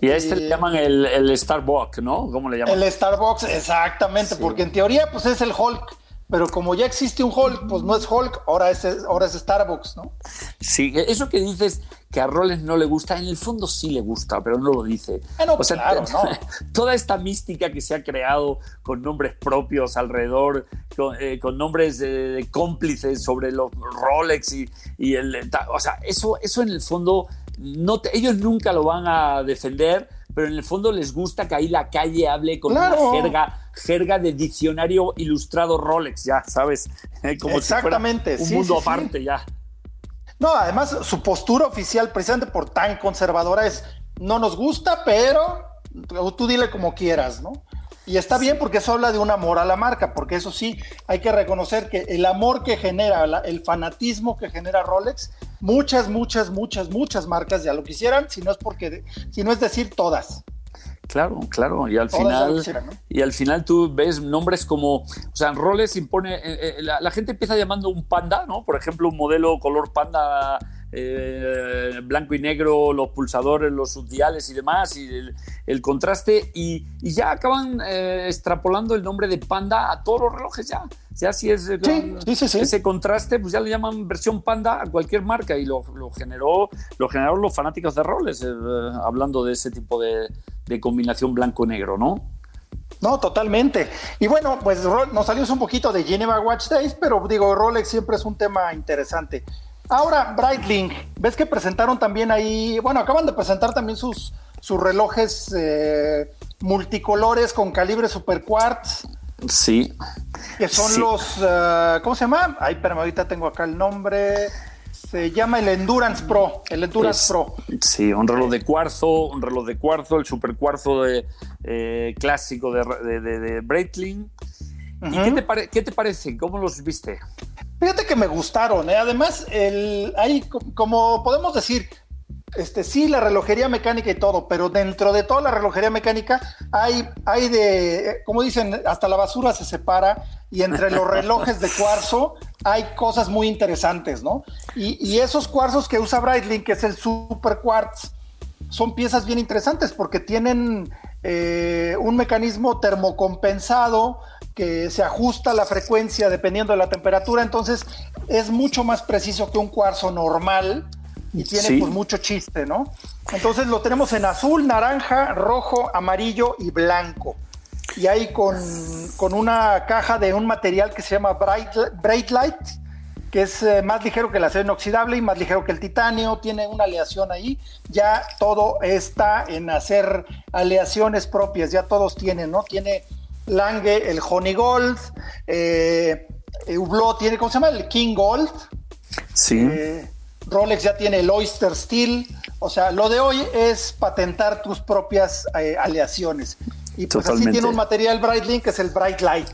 Y a este le llaman el, el, Starbucks, ¿no? ¿Cómo le llaman? El Starbucks, exactamente, porque en teoría pues es el Hulk pero como ya existe un Hulk, pues no es Hulk, ahora es, ahora es Starbucks, ¿no? Sí, eso que dices que a Rolex no le gusta, en el fondo sí le gusta, pero no lo dice. Ah, o sea, claro, toda esta mística que se ha creado con nombres propios alrededor, con, eh, nombres de, cómplices sobre los Rolex y, y el... O sea, eso, eso en el fondo, no ellos nunca lo van a defender, pero en el fondo les gusta que ahí la calle hable con una jerga, jerga de diccionario ilustrado Rolex, ya, ¿sabes? Como Exactamente, un mundo aparte ya. No, además su postura oficial, precisamente por tan conservadora, es no nos gusta, pero tú dile como quieras, ¿no? Y está bien porque eso habla de un amor a la marca, porque eso sí, hay que reconocer que el amor que genera, el fanatismo que genera Rolex, muchas, muchas, muchas, muchas marcas ya lo quisieran, si no es porque, si no es decir todas. Claro, claro, y al final y al final tú ves nombres como, o sea, Rolex impone eh, eh, la, gente empieza llamando un panda, ¿no? Por ejemplo, un modelo color panda eh, blanco y negro, los pulsadores, los subdiales y demás, y el, contraste, y, ya acaban extrapolando el nombre de Panda a todos los relojes ya. Ya si es ese contraste, pues ya le llaman versión Panda a cualquier marca y lo, generó, lo generaron los fanáticos de roles, hablando de ese tipo de, de combinación blanco-negro, ¿no? No, totalmente. Y bueno, pues nos salimos un poquito de Geneva Watch Days, pero digo, Rolex siempre es un tema interesante. Ahora, Breitling, ves que presentaron también ahí, bueno, acaban de presentar también sus, sus relojes eh, multicolores con calibre super quartz. Sí. Que son los, eh, ¿cómo se llama? Ay, pero ahorita tengo acá el nombre. Se llama el Endurance Pro, el Endurance Pro. Sí, un reloj de cuarzo, un reloj de cuarzo, el super cuarzo de, eh, clásico de, de, Breitling. ¿Y qué te, qué te parece? ¿Cómo los viste? Fíjate que me gustaron, ¿eh? además, el, hay, como podemos decir, este, sí, la relojería mecánica y todo, pero dentro de toda la relojería mecánica hay, hay de, como dicen, hasta la basura se separa y entre los relojes de cuarzo hay cosas muy interesantes, ¿no? Y, esos cuarzos que usa Breitling, que es el Super Quartz, son piezas bien interesantes porque tienen eh, un mecanismo termocompensado que se ajusta la frecuencia dependiendo de la temperatura, entonces es mucho más preciso que un cuarzo normal y tiene pues mucho chiste, ¿no? Entonces lo tenemos en azul, naranja, rojo, amarillo y blanco. Y ahí con, una caja de un material que se llama Bright, Light, que es eh, más ligero que el acero inoxidable y más ligero que el titanio, tiene una aleación ahí. Ya todo está en hacer aleaciones propias, ya todos tienen, ¿no? Tiene Lange el Honey Gold, eh, Hublot tiene, ¿cómo se llama? El King Gold. Sí. Eh, Rolex ya tiene el Oyster Steel. O sea, lo de hoy es patentar tus propias eh, aleaciones. Y pues así tiene un material Brightlink que es el Bright Light.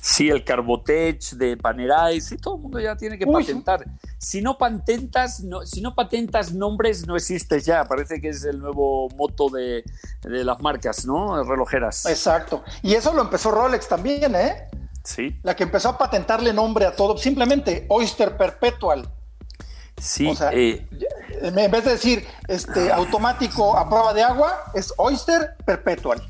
Sí, el Carbotech de Panerai, sí, todo el mundo ya tiene que patentar. Si no patentas, no, si no patentas nombres, no existes ya. Parece que es el nuevo moto de, de las marcas, ¿no? Relojeras. Exacto. Y eso lo empezó Rolex también, ¿eh? Sí. La que empezó a patentarle nombre a todo, simplemente Oyster Perpetual. Sí. O sea, eh, en vez de decir este automático a prueba de agua, es Oyster Perpetual.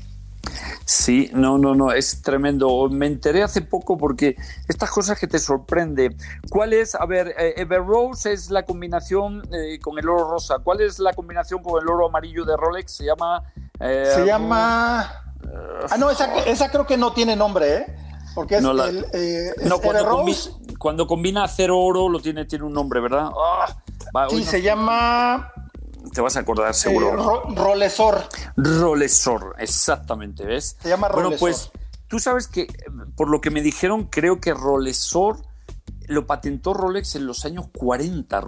Sí, no, no, no, es tremendo. Me enteré hace poco porque estas cosas que te sorprende. ¿Cuál es? A ver, eh, Ever Rose es la combinación eh, con el oro rosa. ¿Cuál es la combinación con el oro amarillo de Rolex? Se llama. Se llama. ah, no, esa, creo que no tiene nombre, ¿eh? Porque es, el, no, cuando, Rose, cuando combina acero oro lo tiene, tiene un nombre, ¿verdad? Ah, sí, se llama. Te vas a acordar seguro. Eh, rolesor. Rolesor, exactamente, ¿ves? Se llama Rolesor. Bueno, pues tú sabes que, por lo que me dijeron, creo que Rolesor lo patentó Rolex en los años 40,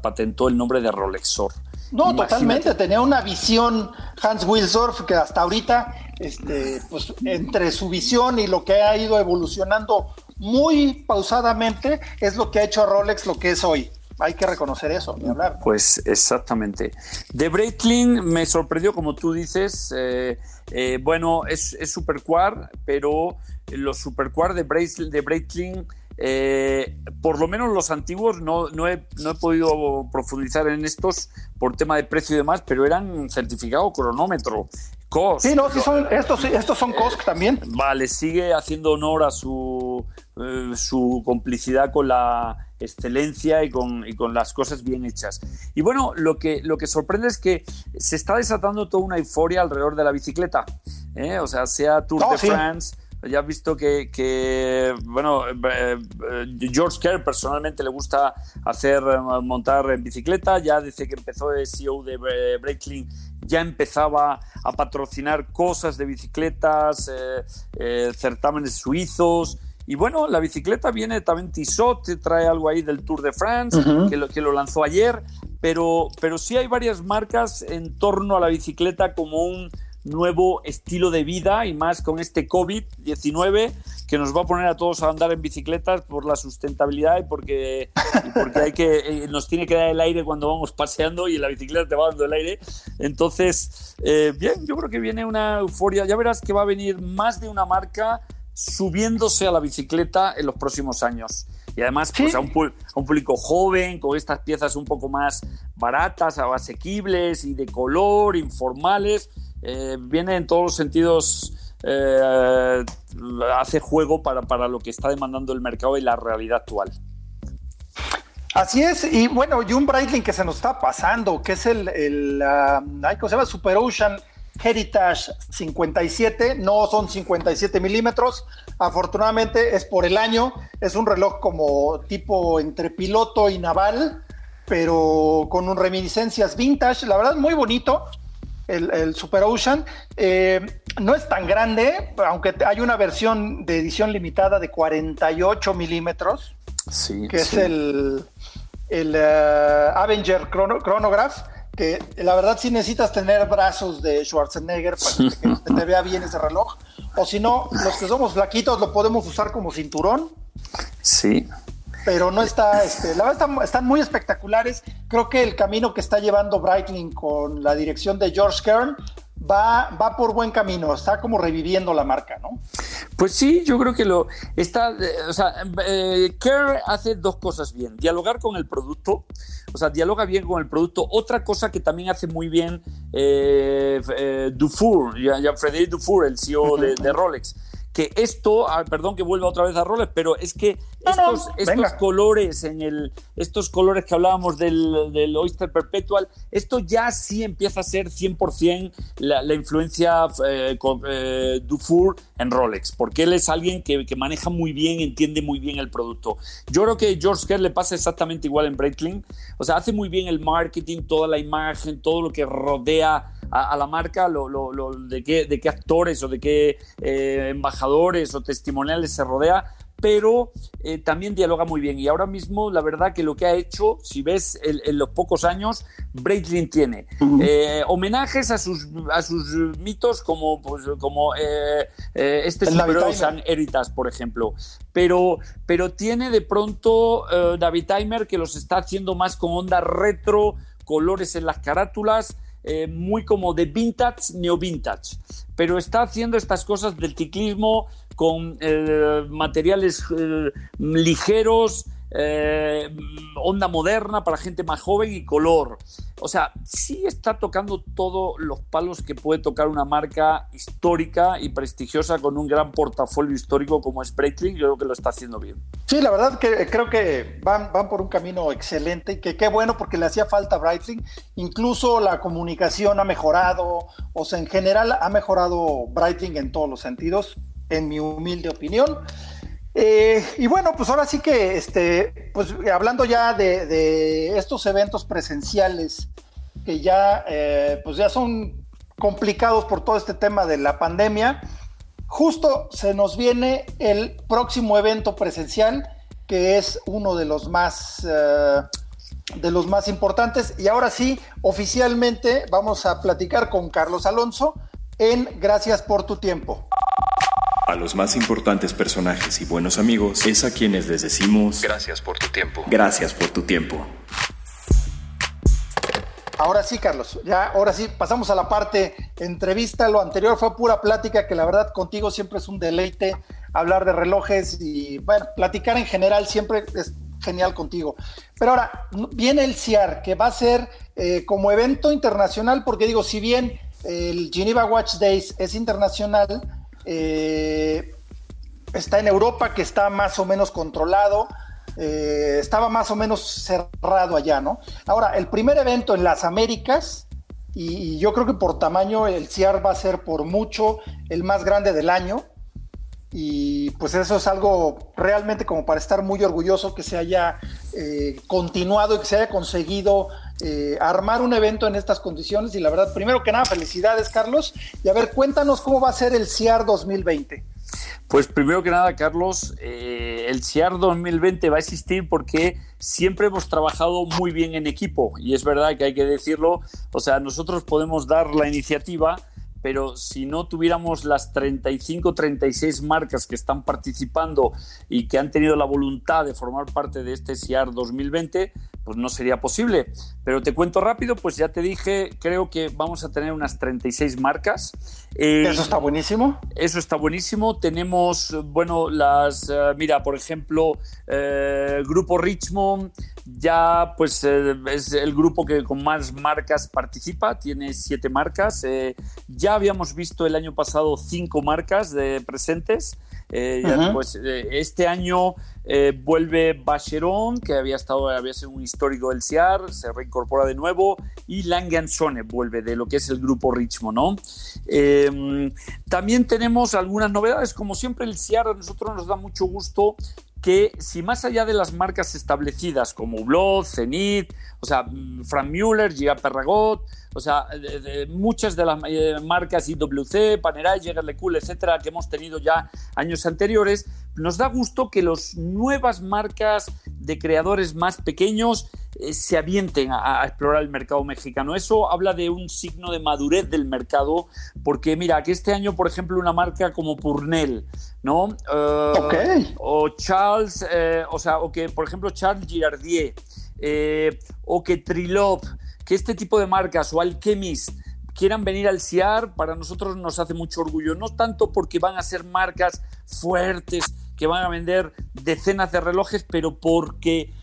patentó el nombre de Rolexor. No, totalmente. Tenía una visión Hans Wilsdorf que hasta ahorita, este, pues entre su visión y lo que ha ido evolucionando muy pausadamente, es lo que ha hecho a Rolex lo que es hoy. Hay que reconocer eso, ni hablar. Pues exactamente. De Breitling me sorprendió, como tú dices. Eh, eh, bueno, es, es Super pero los Super de, de Breitling eh, por lo menos los antiguos no, no, he, no, he, podido profundizar en estos por tema de precio y demás, pero eran certificado cronómetro. COSC. Sí, no, sí son, estos, estos son COSC también. Vale, sigue haciendo honor a su, eh, su complicidad con la excelencia y con, y con, las cosas bien hechas. Y bueno, lo que, lo que sorprende es que se está desatando toda una euforia alrededor de la bicicleta. ¿eh? O sea, sea Tour de France ya has visto que, bueno, eh, George Kerr personalmente le gusta hacer montar en bicicleta, ya desde que empezó el CEO de Breitling ya empezaba a patrocinar cosas de bicicletas, certámenes suizos. Y bueno, la bicicleta viene también Tissot, trae algo ahí del Tour de France, que, lo, que lo lanzó ayer, pero, pero sí hay varias marcas en torno a la bicicleta como un nuevo estilo de vida y más con este COVID-19 que nos va a poner a todos a andar en bicicletas por la sustentabilidad y porque, porque hay que, eh, nos tiene que dar el aire cuando vamos paseando y la bicicleta te va dando el aire. Entonces, eh, bien, yo creo que viene una euforia. Ya verás que va a venir más de una marca subiéndose a la bicicleta en los próximos años. Y además, pues a un, público joven, con estas piezas un poco más baratas, asequibles y de color, informales, eh, viene en todos los sentidos eh, hace juego para, para, lo que está demandando el mercado y la realidad actual. Así es, y bueno, y un Breitling que se nos está pasando, que es el, el uh, ¿cómo se llama? Super Ocean Heritage 57, no son 57 milímetros, afortunadamente es por el año, es un reloj como tipo entre piloto y naval, pero con un reminiscencias vintage, la verdad muy bonito, el, Super Ocean. Eh, no es tan grande, aunque hay una versión de edición limitada de 48 milímetros, sí, que es el, el uh, Avenger Chronograph que la verdad sí necesitas tener brazos de Schwarzenegger para que te vea bien ese reloj. O si no, los que somos flaquitos lo podemos usar como cinturón. Sí. Pero no está, este, la verdad están, muy espectaculares. Creo que el camino que está llevando Breitling con la dirección de George Kern va, va por buen camino, está como reviviendo la marca, ¿no? Pues sí, yo creo que lo está, eh, o sea, eh, Kerr hace dos cosas bien, dialogar con el producto, o sea, dialoga bien con el producto. Otra cosa que también hace muy bien eh, Dufour, Jean-Frédéric Dufour, el CEO de Rolex que esto, ah, perdón que vuelva otra vez a roles, pero es que estos, estos colores en el, estos colores que hablábamos del, del, Oyster Perpetual, esto ya sí empieza a ser 100% la, la influencia eh, eh, Dufour en Rolex, porque él es alguien que, que, maneja muy bien, entiende muy bien el producto. Yo creo que George Kerr le pasa exactamente igual en Breitling, o sea, hace muy bien el marketing, toda la imagen, todo lo que rodea a, la marca, lo, lo, de, qué, de qué actores o de qué eh, embajadores o testimoniales se rodea, pero eh, también dialoga muy bien. Y ahora mismo, la verdad que lo que ha hecho, si ves en los pocos años, Breitling tiene eh, homenajes a sus, a sus mitos como, pues, como este Super Ocean Heritage, por ejemplo. Pero, pero tiene de pronto David Timer que los está haciendo más con onda retro, colores en las carátulas. Eh, muy como de vintage, neo-vintage, pero está haciendo estas cosas del ciclismo con eh, materiales eh, ligeros, eh, onda moderna para gente más joven y color. O sea, sí está tocando todos los palos que puede tocar una marca histórica y prestigiosa con un gran portafolio histórico como es Breitling. Yo creo que lo está haciendo bien. Sí, la verdad que creo que van, van por un camino excelente y que qué bueno porque le hacía falta a Breitling. Incluso la comunicación ha mejorado, o sea, en general ha mejorado Breitling en todos los sentidos, en mi humilde opinión. Eh, y bueno, pues ahora sí que, este, pues hablando ya de, estos eventos presenciales que ya, eh, pues ya son complicados por todo este tema de la pandemia, justo se nos viene el próximo evento presencial que es uno de los más eh, de los más importantes y ahora sí oficialmente vamos a platicar con Carlos Alonso en Gracias por tu tiempo. A los más importantes personajes y buenos amigos es a quienes les decimos gracias por tu tiempo. Gracias por tu tiempo. Ahora sí, Carlos, ya ahora sí pasamos a la parte entrevista. Lo anterior fue pura plática, que la verdad contigo siempre es un deleite hablar de relojes y bueno, platicar en general siempre es genial contigo. Pero ahora viene el CIAR, que va a ser eh, como evento internacional, porque digo, si bien el Geneva Watch Days es internacional, eh, está en Europa, que está más o menos controlado. Eh, estaba más o menos cerrado allá, ¿no? Ahora, el primer evento en las Américas, y, yo creo que por tamaño el CIAR va a ser por mucho el más grande del año, y pues eso es algo realmente como para estar muy orgulloso que se haya eh, continuado y que se haya conseguido eh, armar un evento en estas condiciones. Y la verdad, primero que nada, felicidades Carlos. Y a ver, cuéntanos cómo va a ser el CIAR 2020. Pues primero que nada, Carlos, eh, el CIAR 2020 va a existir porque siempre hemos trabajado muy bien en equipo. Y es verdad que hay que decirlo, o sea, nosotros podemos dar la iniciativa, pero si no tuviéramos las 35, 36 marcas que están participando y que han tenido la voluntad de formar parte de este CIAR 2020, pues no sería posible. Pero te cuento rápido, pues ya te dije, creo que vamos a tener unas 36 marcas. Eh, eso está buenísimo. Eso está buenísimo. Tenemos, bueno, las, eh, mira, por ejemplo, eh, Grupo Richmond, ya pues es el grupo que con más marcas participa, tiene siete marcas. ya habíamos visto el año pasado cinco marcas de presentes. pues, este año vuelve Bacheron, que había estado, había sido un histórico del CIAR, se reincorpora de nuevo, y Langansone vuelve de lo que es el grupo Richmond, ¿no? Em, también tenemos algunas novedades, como siempre el CIAR a nosotros nos da mucho gusto que si más allá de las marcas establecidas como Blood, Zenit, o sea, Frank Müller, Giga Perragot, o sea, muchas de las eh, marcas IWC, Panerai, Jägerle Cool, etcétera, que hemos tenido ya años anteriores, nos da gusto que las nuevas marcas de creadores más pequeños eh, se avienten a, explorar el mercado mexicano. Eso habla de un signo de madurez del mercado, porque mira, que este año, por ejemplo, una marca como Purnell, ¿no? Eh, o Charles, o sea, o que, por ejemplo, Charles Girardier, o que Trilop, que este tipo de marcas o Alchemist quieran venir al CIAR, para nosotros nos hace mucho orgullo, no tanto porque van a ser marcas fuertes, que van a vender decenas de relojes, pero porque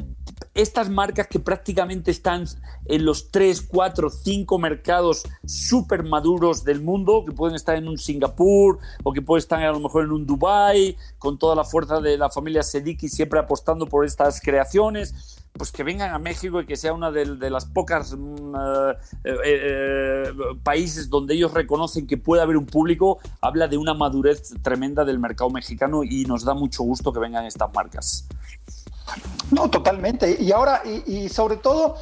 estas marcas que prácticamente están en los 3, 4, 5 mercados súper maduros del mundo, que pueden estar en un Singapur o que pueden estar a lo mejor en un Dubai, con toda la fuerza de la familia Sediki siempre apostando por estas creaciones, pues que vengan a México y que sea una de, las pocas mm, eh, eh, eh, países donde ellos reconocen que puede haber un público, habla de una madurez tremenda del mercado mexicano y nos da mucho gusto que vengan estas marcas. No, totalmente. Y ahora, y, sobre todo,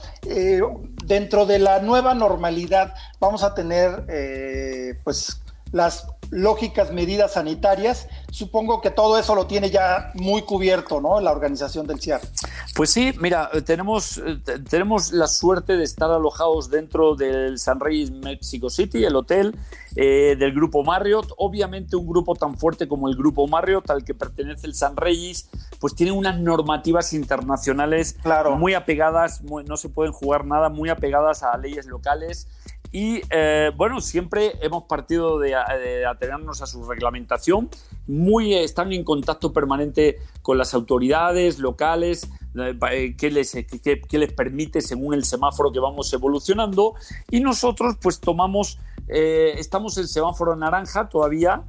dentro de la nueva normalidad, vamos a tener, pues, las lógicas medidas sanitarias, supongo que todo eso lo tiene ya muy cubierto, ¿no? La organización del CIAR. Pues sí, mira, eh, tenemos, eh, tenemos la suerte de estar alojados dentro del San Reyes Mexico City, el hotel eh, del grupo Marriott. Obviamente un grupo tan fuerte como el grupo Marriott, al que pertenece el San Reyes, pues tiene unas normativas internacionales muy apegadas, no se pueden jugar nada, muy apegadas a leyes locales y eh, bueno, siempre hemos partido de, atenernos a su reglamentación. Muy, están en contacto permanente con las autoridades locales, eh, eh, que les, que, les permite según el semáforo que vamos evolucionando. Y nosotros pues tomamos, estamos en semáforo naranja todavía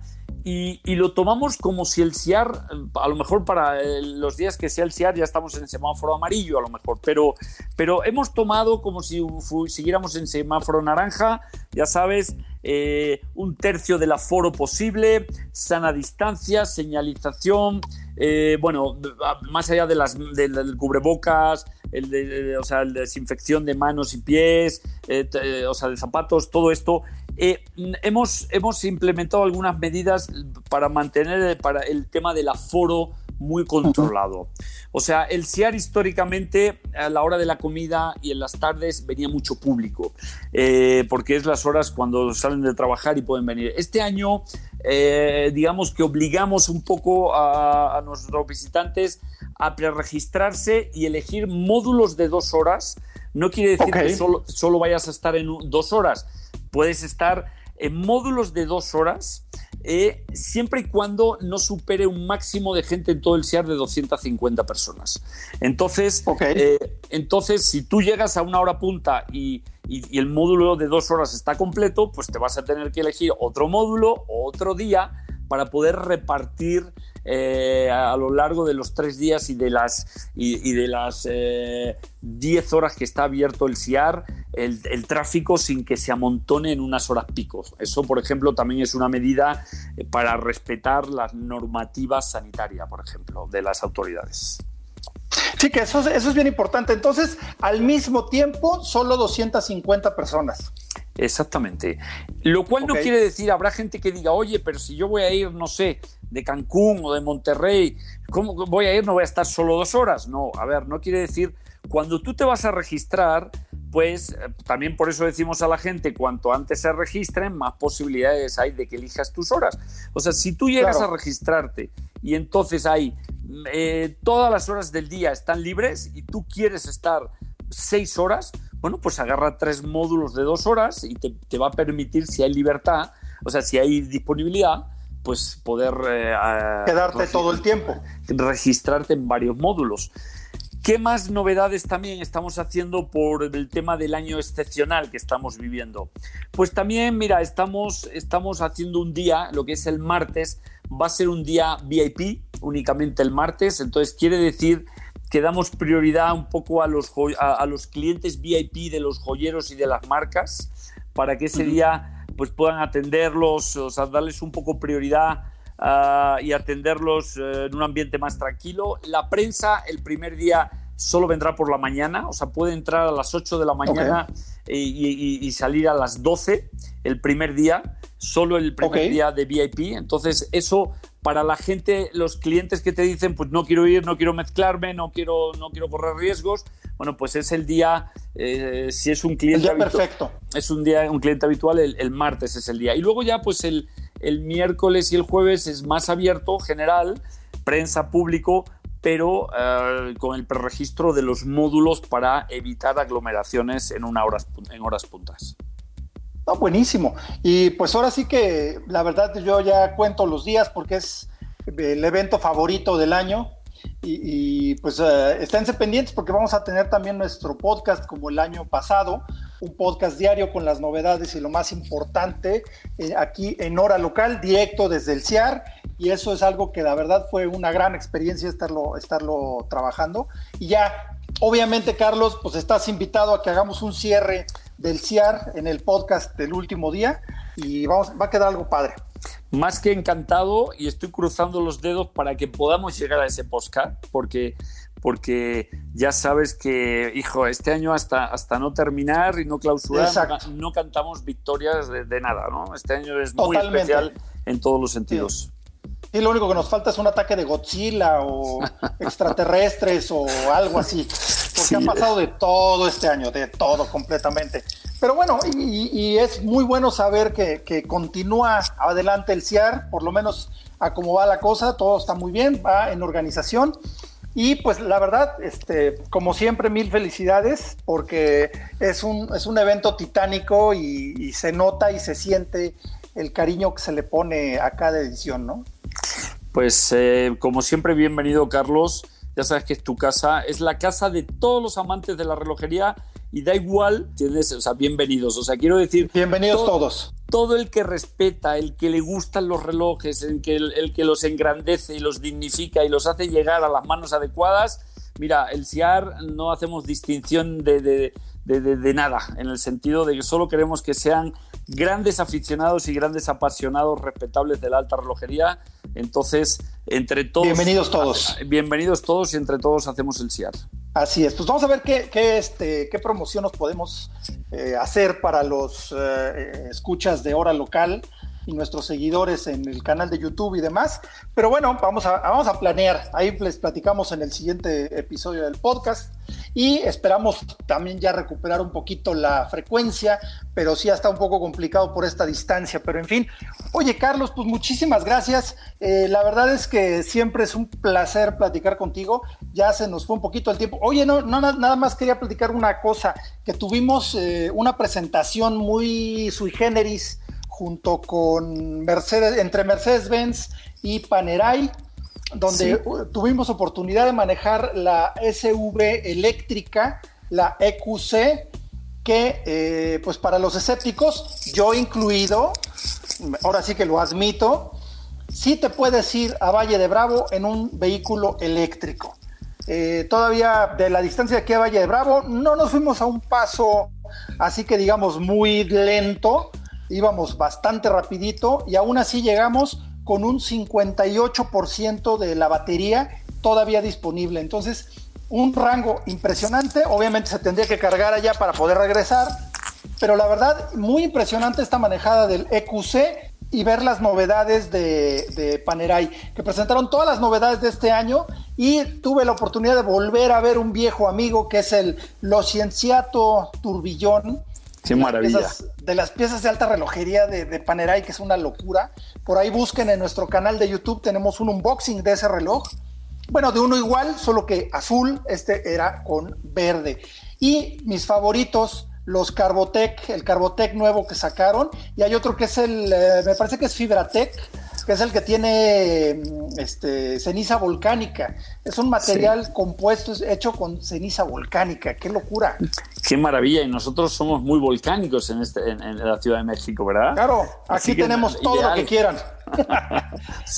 y, lo tomamos como si el CIAR, a lo mejor para eh, los días que sea el CIAR ya estamos en semáforo amarillo a lo mejor, pero, pero hemos tomado como si siguiéramos en semáforo naranja, ya sabes, eh, un tercio del aforo posible, sana distancia, señalización, eh, bueno, más allá de las, del cubrebocas, el de, o sea, la desinfección de manos y pies, o sea, de zapatos, todo esto eh, hemos, hemos implementado algunas medidas para mantener para el tema del aforo muy controlado. O sea, el CIAR históricamente a la hora de la comida y en las tardes venía mucho público, eh, porque es las horas cuando salen de trabajar y pueden venir. Este año, eh, digamos que obligamos un poco a, nuestros visitantes a preregistrarse y elegir módulos de dos horas. No quiere decir que solo, solo vayas a estar en dos horas. Puedes estar en módulos de dos horas, eh, siempre y cuando no supere un máximo de gente en todo el SIAR de 250 personas. Entonces, eh, entonces si tú llegas a una hora punta y, y, el módulo de dos horas está completo, pues te vas a tener que elegir otro módulo o otro día para poder repartir eh, a, lo largo de los tres días y de las, y, de las eh, diez horas que está abierto el SIAR, el, tráfico sin que se amontone en unas horas picos. Eso, por ejemplo, también es una medida eh, para respetar las normativas sanitarias, por ejemplo, de las autoridades. Sí, que eso, eso es bien importante. Entonces, al mismo tiempo, solo 250 personas. Exactamente. Lo cual no quiere decir, habrá gente que diga, oye, pero si yo voy a ir, no sé, de Cancún o de Monterrey, ¿cómo voy a ir? No voy a estar solo dos horas. No, a ver, no quiere decir, cuando tú te vas a registrar, pues eh, también por eso decimos a la gente, cuanto antes se registren, más posibilidades hay de que elijas tus horas. O sea, si tú llegas a registrarte y entonces hay eh, todas las horas del día están libres y tú quieres estar seis horas, bueno, pues agarra tres módulos de dos horas y te, va a permitir, si hay libertad, o sea, si hay disponibilidad, pues poder... Eh, Quedarte todo el tiempo. Registrarte en varios módulos. ¿Qué más novedades también estamos haciendo por el tema del año excepcional que estamos viviendo? Pues también, mira, estamos, estamos haciendo un día, lo que es el martes, va a ser un día VIP, únicamente el martes, entonces quiere decir que damos prioridad un poco a los, a, los clientes VIP de los joyeros y de las marcas para que ese día pues puedan atenderlos, o sea, darles un poco prioridad ah, y atenderlos eh, en un ambiente más tranquilo. La prensa el primer día solo vendrá por la mañana, o sea, puede entrar a las 8 de la mañana y, salir a las 12 el primer día, solo el primer día de VIP. Entonces, eso para la gente, los clientes que te dicen, pues no quiero ir, no quiero mezclarme, no quiero, no quiero correr riesgos, bueno, pues es el día, eh, si es un cliente habitual, perfecto. es un día, un cliente habitual, el, martes es el día. Y luego ya, pues el, el miércoles y el jueves es más abierto, general, prensa, público, pero eh, con el preregistro de los módulos para evitar aglomeraciones en, una horas, en horas puntas. buenísimo. Y pues ahora sí que la verdad yo ya cuento los días porque es el evento favorito del año. Y, pues uh, esténse pendientes porque vamos a tener también nuestro podcast como el año pasado, un podcast diario con las novedades y lo más importante eh, aquí en hora local, directo desde el CIAR y eso es algo que la verdad fue una gran experiencia estarlo, estarlo trabajando. Y ya, obviamente, Carlos, pues estás invitado a que hagamos un cierre del CIAR en el podcast del último día y vamos, va a quedar algo padre. Más que encantado y estoy cruzando los dedos para que podamos llegar a ese podcast, porque, porque ya sabes que, hijo, este año hasta, hasta no terminar y no clausurar, no, cantamos victorias de, nada, ¿no? Este año es muy especial en todos los sentidos. Y lo único que nos falta es un ataque de Godzilla o extraterrestres o algo así. Porque ha pasado de todo este año, de todo completamente. Pero bueno, y, es muy bueno saber que, continúa adelante el CIAR, por lo menos a cómo va la cosa, todo está muy bien, va en organización. Y pues la verdad, este, como siempre, mil felicidades, porque es un, es un evento titánico y, se nota y se siente el cariño que se le pone a cada edición, ¿no? Pues eh, como siempre, bienvenido Carlos. Ya sabes que es tu casa, es la casa de todos los amantes de la relojería y da igual, tienes, o sea, bienvenidos. O sea, quiero decir. Bienvenidos todos. Todo el que respeta, el que le gustan los relojes, el que, el, que los engrandece y los dignifica y los hace llegar a las manos adecuadas. Mira, el CIAR no hacemos distinción de, de, nada, en el sentido de que solo queremos que sean grandes aficionados y grandes apasionados respetables de la alta relojería. Entonces, entre todos... Bienvenidos todos. Bienvenidos todos y entre todos hacemos el CIAR. Así es, pues vamos a ver qué, qué, este, qué promoción nos podemos eh, hacer para los eh, escuchas de hora local y nuestros seguidores en el canal de YouTube y demás. Pero bueno, vamos a, vamos a planear. Ahí les platicamos en el siguiente episodio del podcast y esperamos también ya recuperar un poquito la frecuencia, pero sí está un poco complicado por esta distancia. Pero en fin, oye Carlos, pues muchísimas gracias. Eh, la verdad es que siempre es un placer platicar contigo. Ya se nos fue un poquito el tiempo. Oye, no, nada más quería platicar una cosa, que tuvimos eh, una presentación muy sui generis junto con Mercedes, entre Mercedes-Benz y Panerai, donde tuvimos oportunidad de manejar la SV eléctrica, la EQC, que eh, pues para los escépticos, yo incluido, ahora sí que lo admito, sí te puedes ir a Valle de Bravo en un vehículo eléctrico. Eh, todavía de la distancia de aquí a Valle de Bravo no nos fuimos a un paso así que digamos muy lento, íbamos bastante rapidito y aún así llegamos con un 58% de la batería todavía disponible. Entonces, un rango impresionante. Obviamente se tendría que cargar allá para poder regresar, pero la verdad, muy impresionante esta manejada del EQC y ver las novedades de, de, Panerai, que presentaron todas las novedades de este año y tuve la oportunidad de volver a ver un viejo amigo que es el Lo Cienciato Turbillón, Maravilla. de las piezas de alta relojería de, de, Panerai, que es una locura. Por ahí busquen en nuestro canal de YouTube, tenemos un unboxing de ese reloj. Bueno, de uno igual, solo que azul, este era con verde. Y mis favoritos, los Carbotec, el Carbotec nuevo que sacaron, y hay otro que es el, eh, me parece que es Fibratec, que es el que tiene mm, este, ceniza volcánica. Es un material compuesto hecho con ceniza volcánica. ¡Qué locura! ¡Qué maravilla! Y nosotros somos muy volcánicos en, este, en, la Ciudad de México, ¿verdad? Claro, aquí tenemos todo lo que quieran.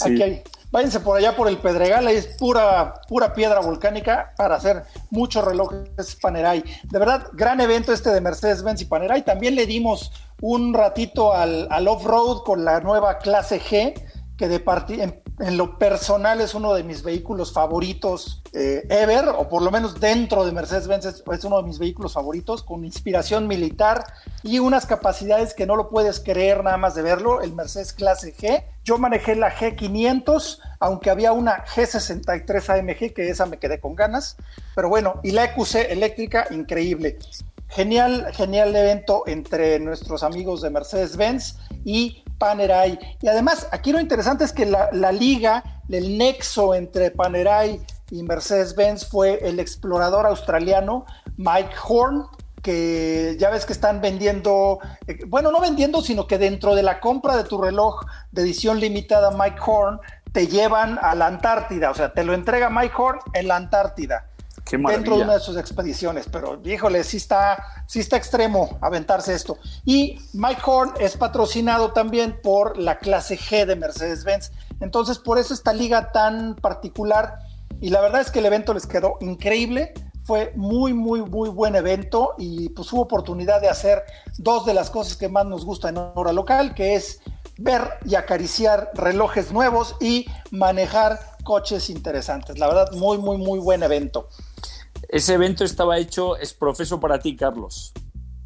Aquí hay. Váyanse por allá por el Pedregal, ahí es pura, pura piedra volcánica para hacer muchos relojes Panerai. De verdad, gran evento este de Mercedes-Benz y Panerai. También le dimos un ratito al, al off-road con la nueva clase G que de en, en, lo personal es uno de mis vehículos favoritos eh, ever, o por lo menos dentro de Mercedes-Benz es, uno de mis vehículos favoritos, con inspiración militar y unas capacidades que no lo puedes creer nada más de verlo, el Mercedes Clase G. Yo manejé la G500, aunque había una G63 AMG, que esa me quedé con ganas, pero bueno, y la EQC eléctrica, increíble. Genial, genial evento entre nuestros amigos de Mercedes-Benz y Panerai. Y además, aquí lo interesante es que la, liga, el nexo entre Panerai y Mercedes-Benz fue el explorador australiano Mike Horn, que ya ves que están vendiendo, eh, bueno, no vendiendo, sino que dentro de la compra de tu reloj de edición limitada Mike Horn, te llevan a la Antártida, o sea, te lo entrega Mike Horn en la Antártida dentro de una de sus expediciones, pero híjole, sí está, sí está extremo aventarse esto. Y Mike Horn es patrocinado también por la clase G de Mercedes-Benz. Entonces, por eso esta liga tan particular. Y la verdad es que el evento les quedó increíble. Fue muy, muy, muy buen evento y pues hubo oportunidad de hacer dos de las cosas que más nos gusta en hora local, que es ver y acariciar relojes nuevos y manejar coches interesantes. La verdad, muy, muy, muy buen evento. Ese evento estaba hecho, es profeso para ti, Carlos.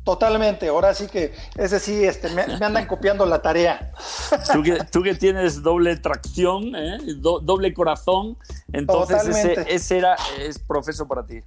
Totalmente, ahora sí que, ese sí, este, me, andan copiando la tarea. Tú que, tienes doble tracción, ¿eh? doble corazón, entonces ese, era, es profeso para ti.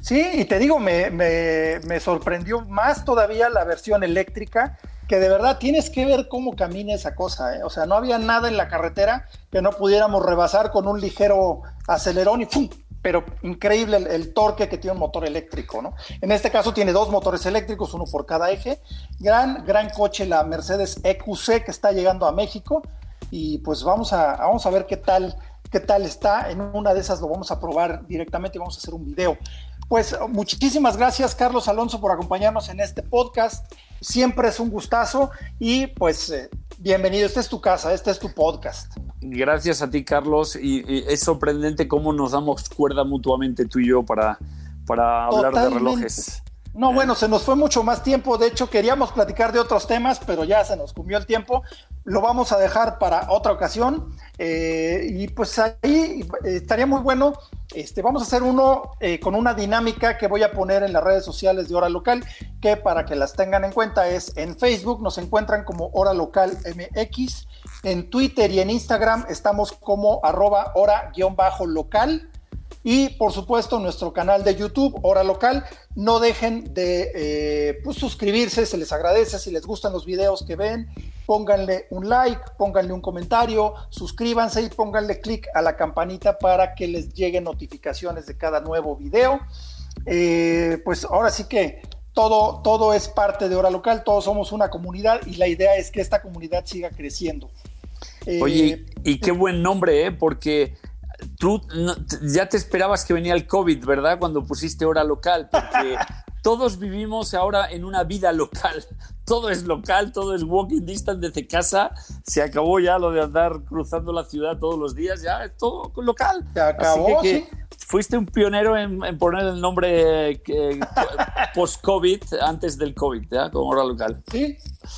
Sí, y te digo, me, me, sorprendió más todavía la versión eléctrica, que de verdad tienes que ver cómo camina esa cosa, ¿eh? o sea, no había nada en la carretera que no pudiéramos rebasar con un ligero acelerón y ¡pum! pero increíble el, torque que tiene un motor eléctrico, ¿no? En este caso tiene dos motores eléctricos, uno por cada eje. Gran, gran coche la Mercedes EQC que está llegando a México y pues vamos a, vamos a ver qué tal, qué tal está. En una de esas lo vamos a probar directamente y vamos a hacer un video. Pues muchísimas gracias Carlos Alonso por acompañarnos en este podcast. Siempre es un gustazo y pues eh, bienvenido. Esta es tu casa, este es tu podcast. Gracias a ti, Carlos. Y, es sorprendente cómo nos damos cuerda mutuamente tú y yo para, para hablar de relojes. No, bueno, se nos fue mucho más tiempo. De hecho, queríamos platicar de otros temas, pero ya se nos comió el tiempo. Lo vamos a dejar para otra ocasión. Eh, y pues ahí estaría muy bueno. Este, vamos a hacer uno eh, con una dinámica que voy a poner en las redes sociales de Hora Local, que para que las tengan en cuenta es en Facebook, nos encuentran como Hora Local MX. En Twitter y en Instagram estamos como arroba hora-local. Y por supuesto nuestro canal de YouTube, Hora Local. No dejen de eh, pues, suscribirse, se les agradece si les gustan los videos que ven. Pónganle un like, pónganle un comentario, suscríbanse y pónganle clic a la campanita para que les lleguen notificaciones de cada nuevo video. Eh, pues ahora sí que todo, todo es parte de Hora Local, todos somos una comunidad y la idea es que esta comunidad siga creciendo. Oye, y qué buen nombre, ¿eh? Porque tú ya te esperabas que venía el COVID, ¿verdad? Cuando pusiste hora local, porque todos vivimos ahora en una vida local. Todo es local, todo es walking distance desde casa. Se acabó ya lo de andar cruzando la ciudad todos los días, ya es todo local. Se acabó, ¿sí? Fuiste un pionero en, poner el nombre eh, post-COVID antes del COVID, ¿ya? Como hora local. Sí,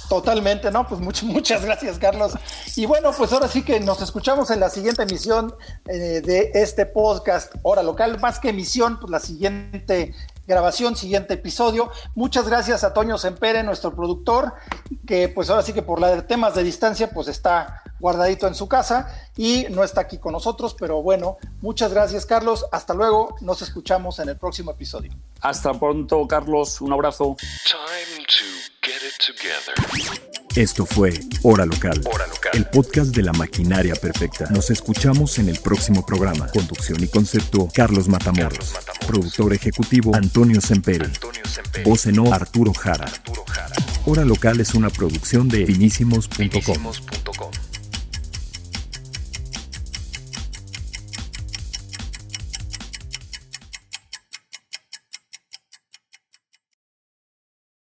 totalmente, ¿no? Pues muchas gracias, Carlos. Y bueno, pues ahora sí que nos escuchamos en la siguiente emisión eh, de este podcast Hora Local. Más que emisión, pues la siguiente grabación, siguiente episodio. Muchas gracias a Toño Sempere, nuestro productor, que pues ahora sí que por la temas de distancia, pues está guardadito en su casa y no está aquí con nosotros, pero bueno, muchas gracias Carlos, hasta luego, nos escuchamos en el próximo episodio. Hasta pronto Carlos, un abrazo. Time to get it together. Esto fue Hora Local, Hora Local, el podcast de la maquinaria perfecta. Nos escuchamos en el próximo programa. Conducción y concepto, Carlos Matamoros. Carlos Matamoros. Productor ejecutivo, Antonio Semperi. Antonio Semperi. Voz en o, Arturo Jara. Arturo Jara. Hora Local es una producción de finísimos.com.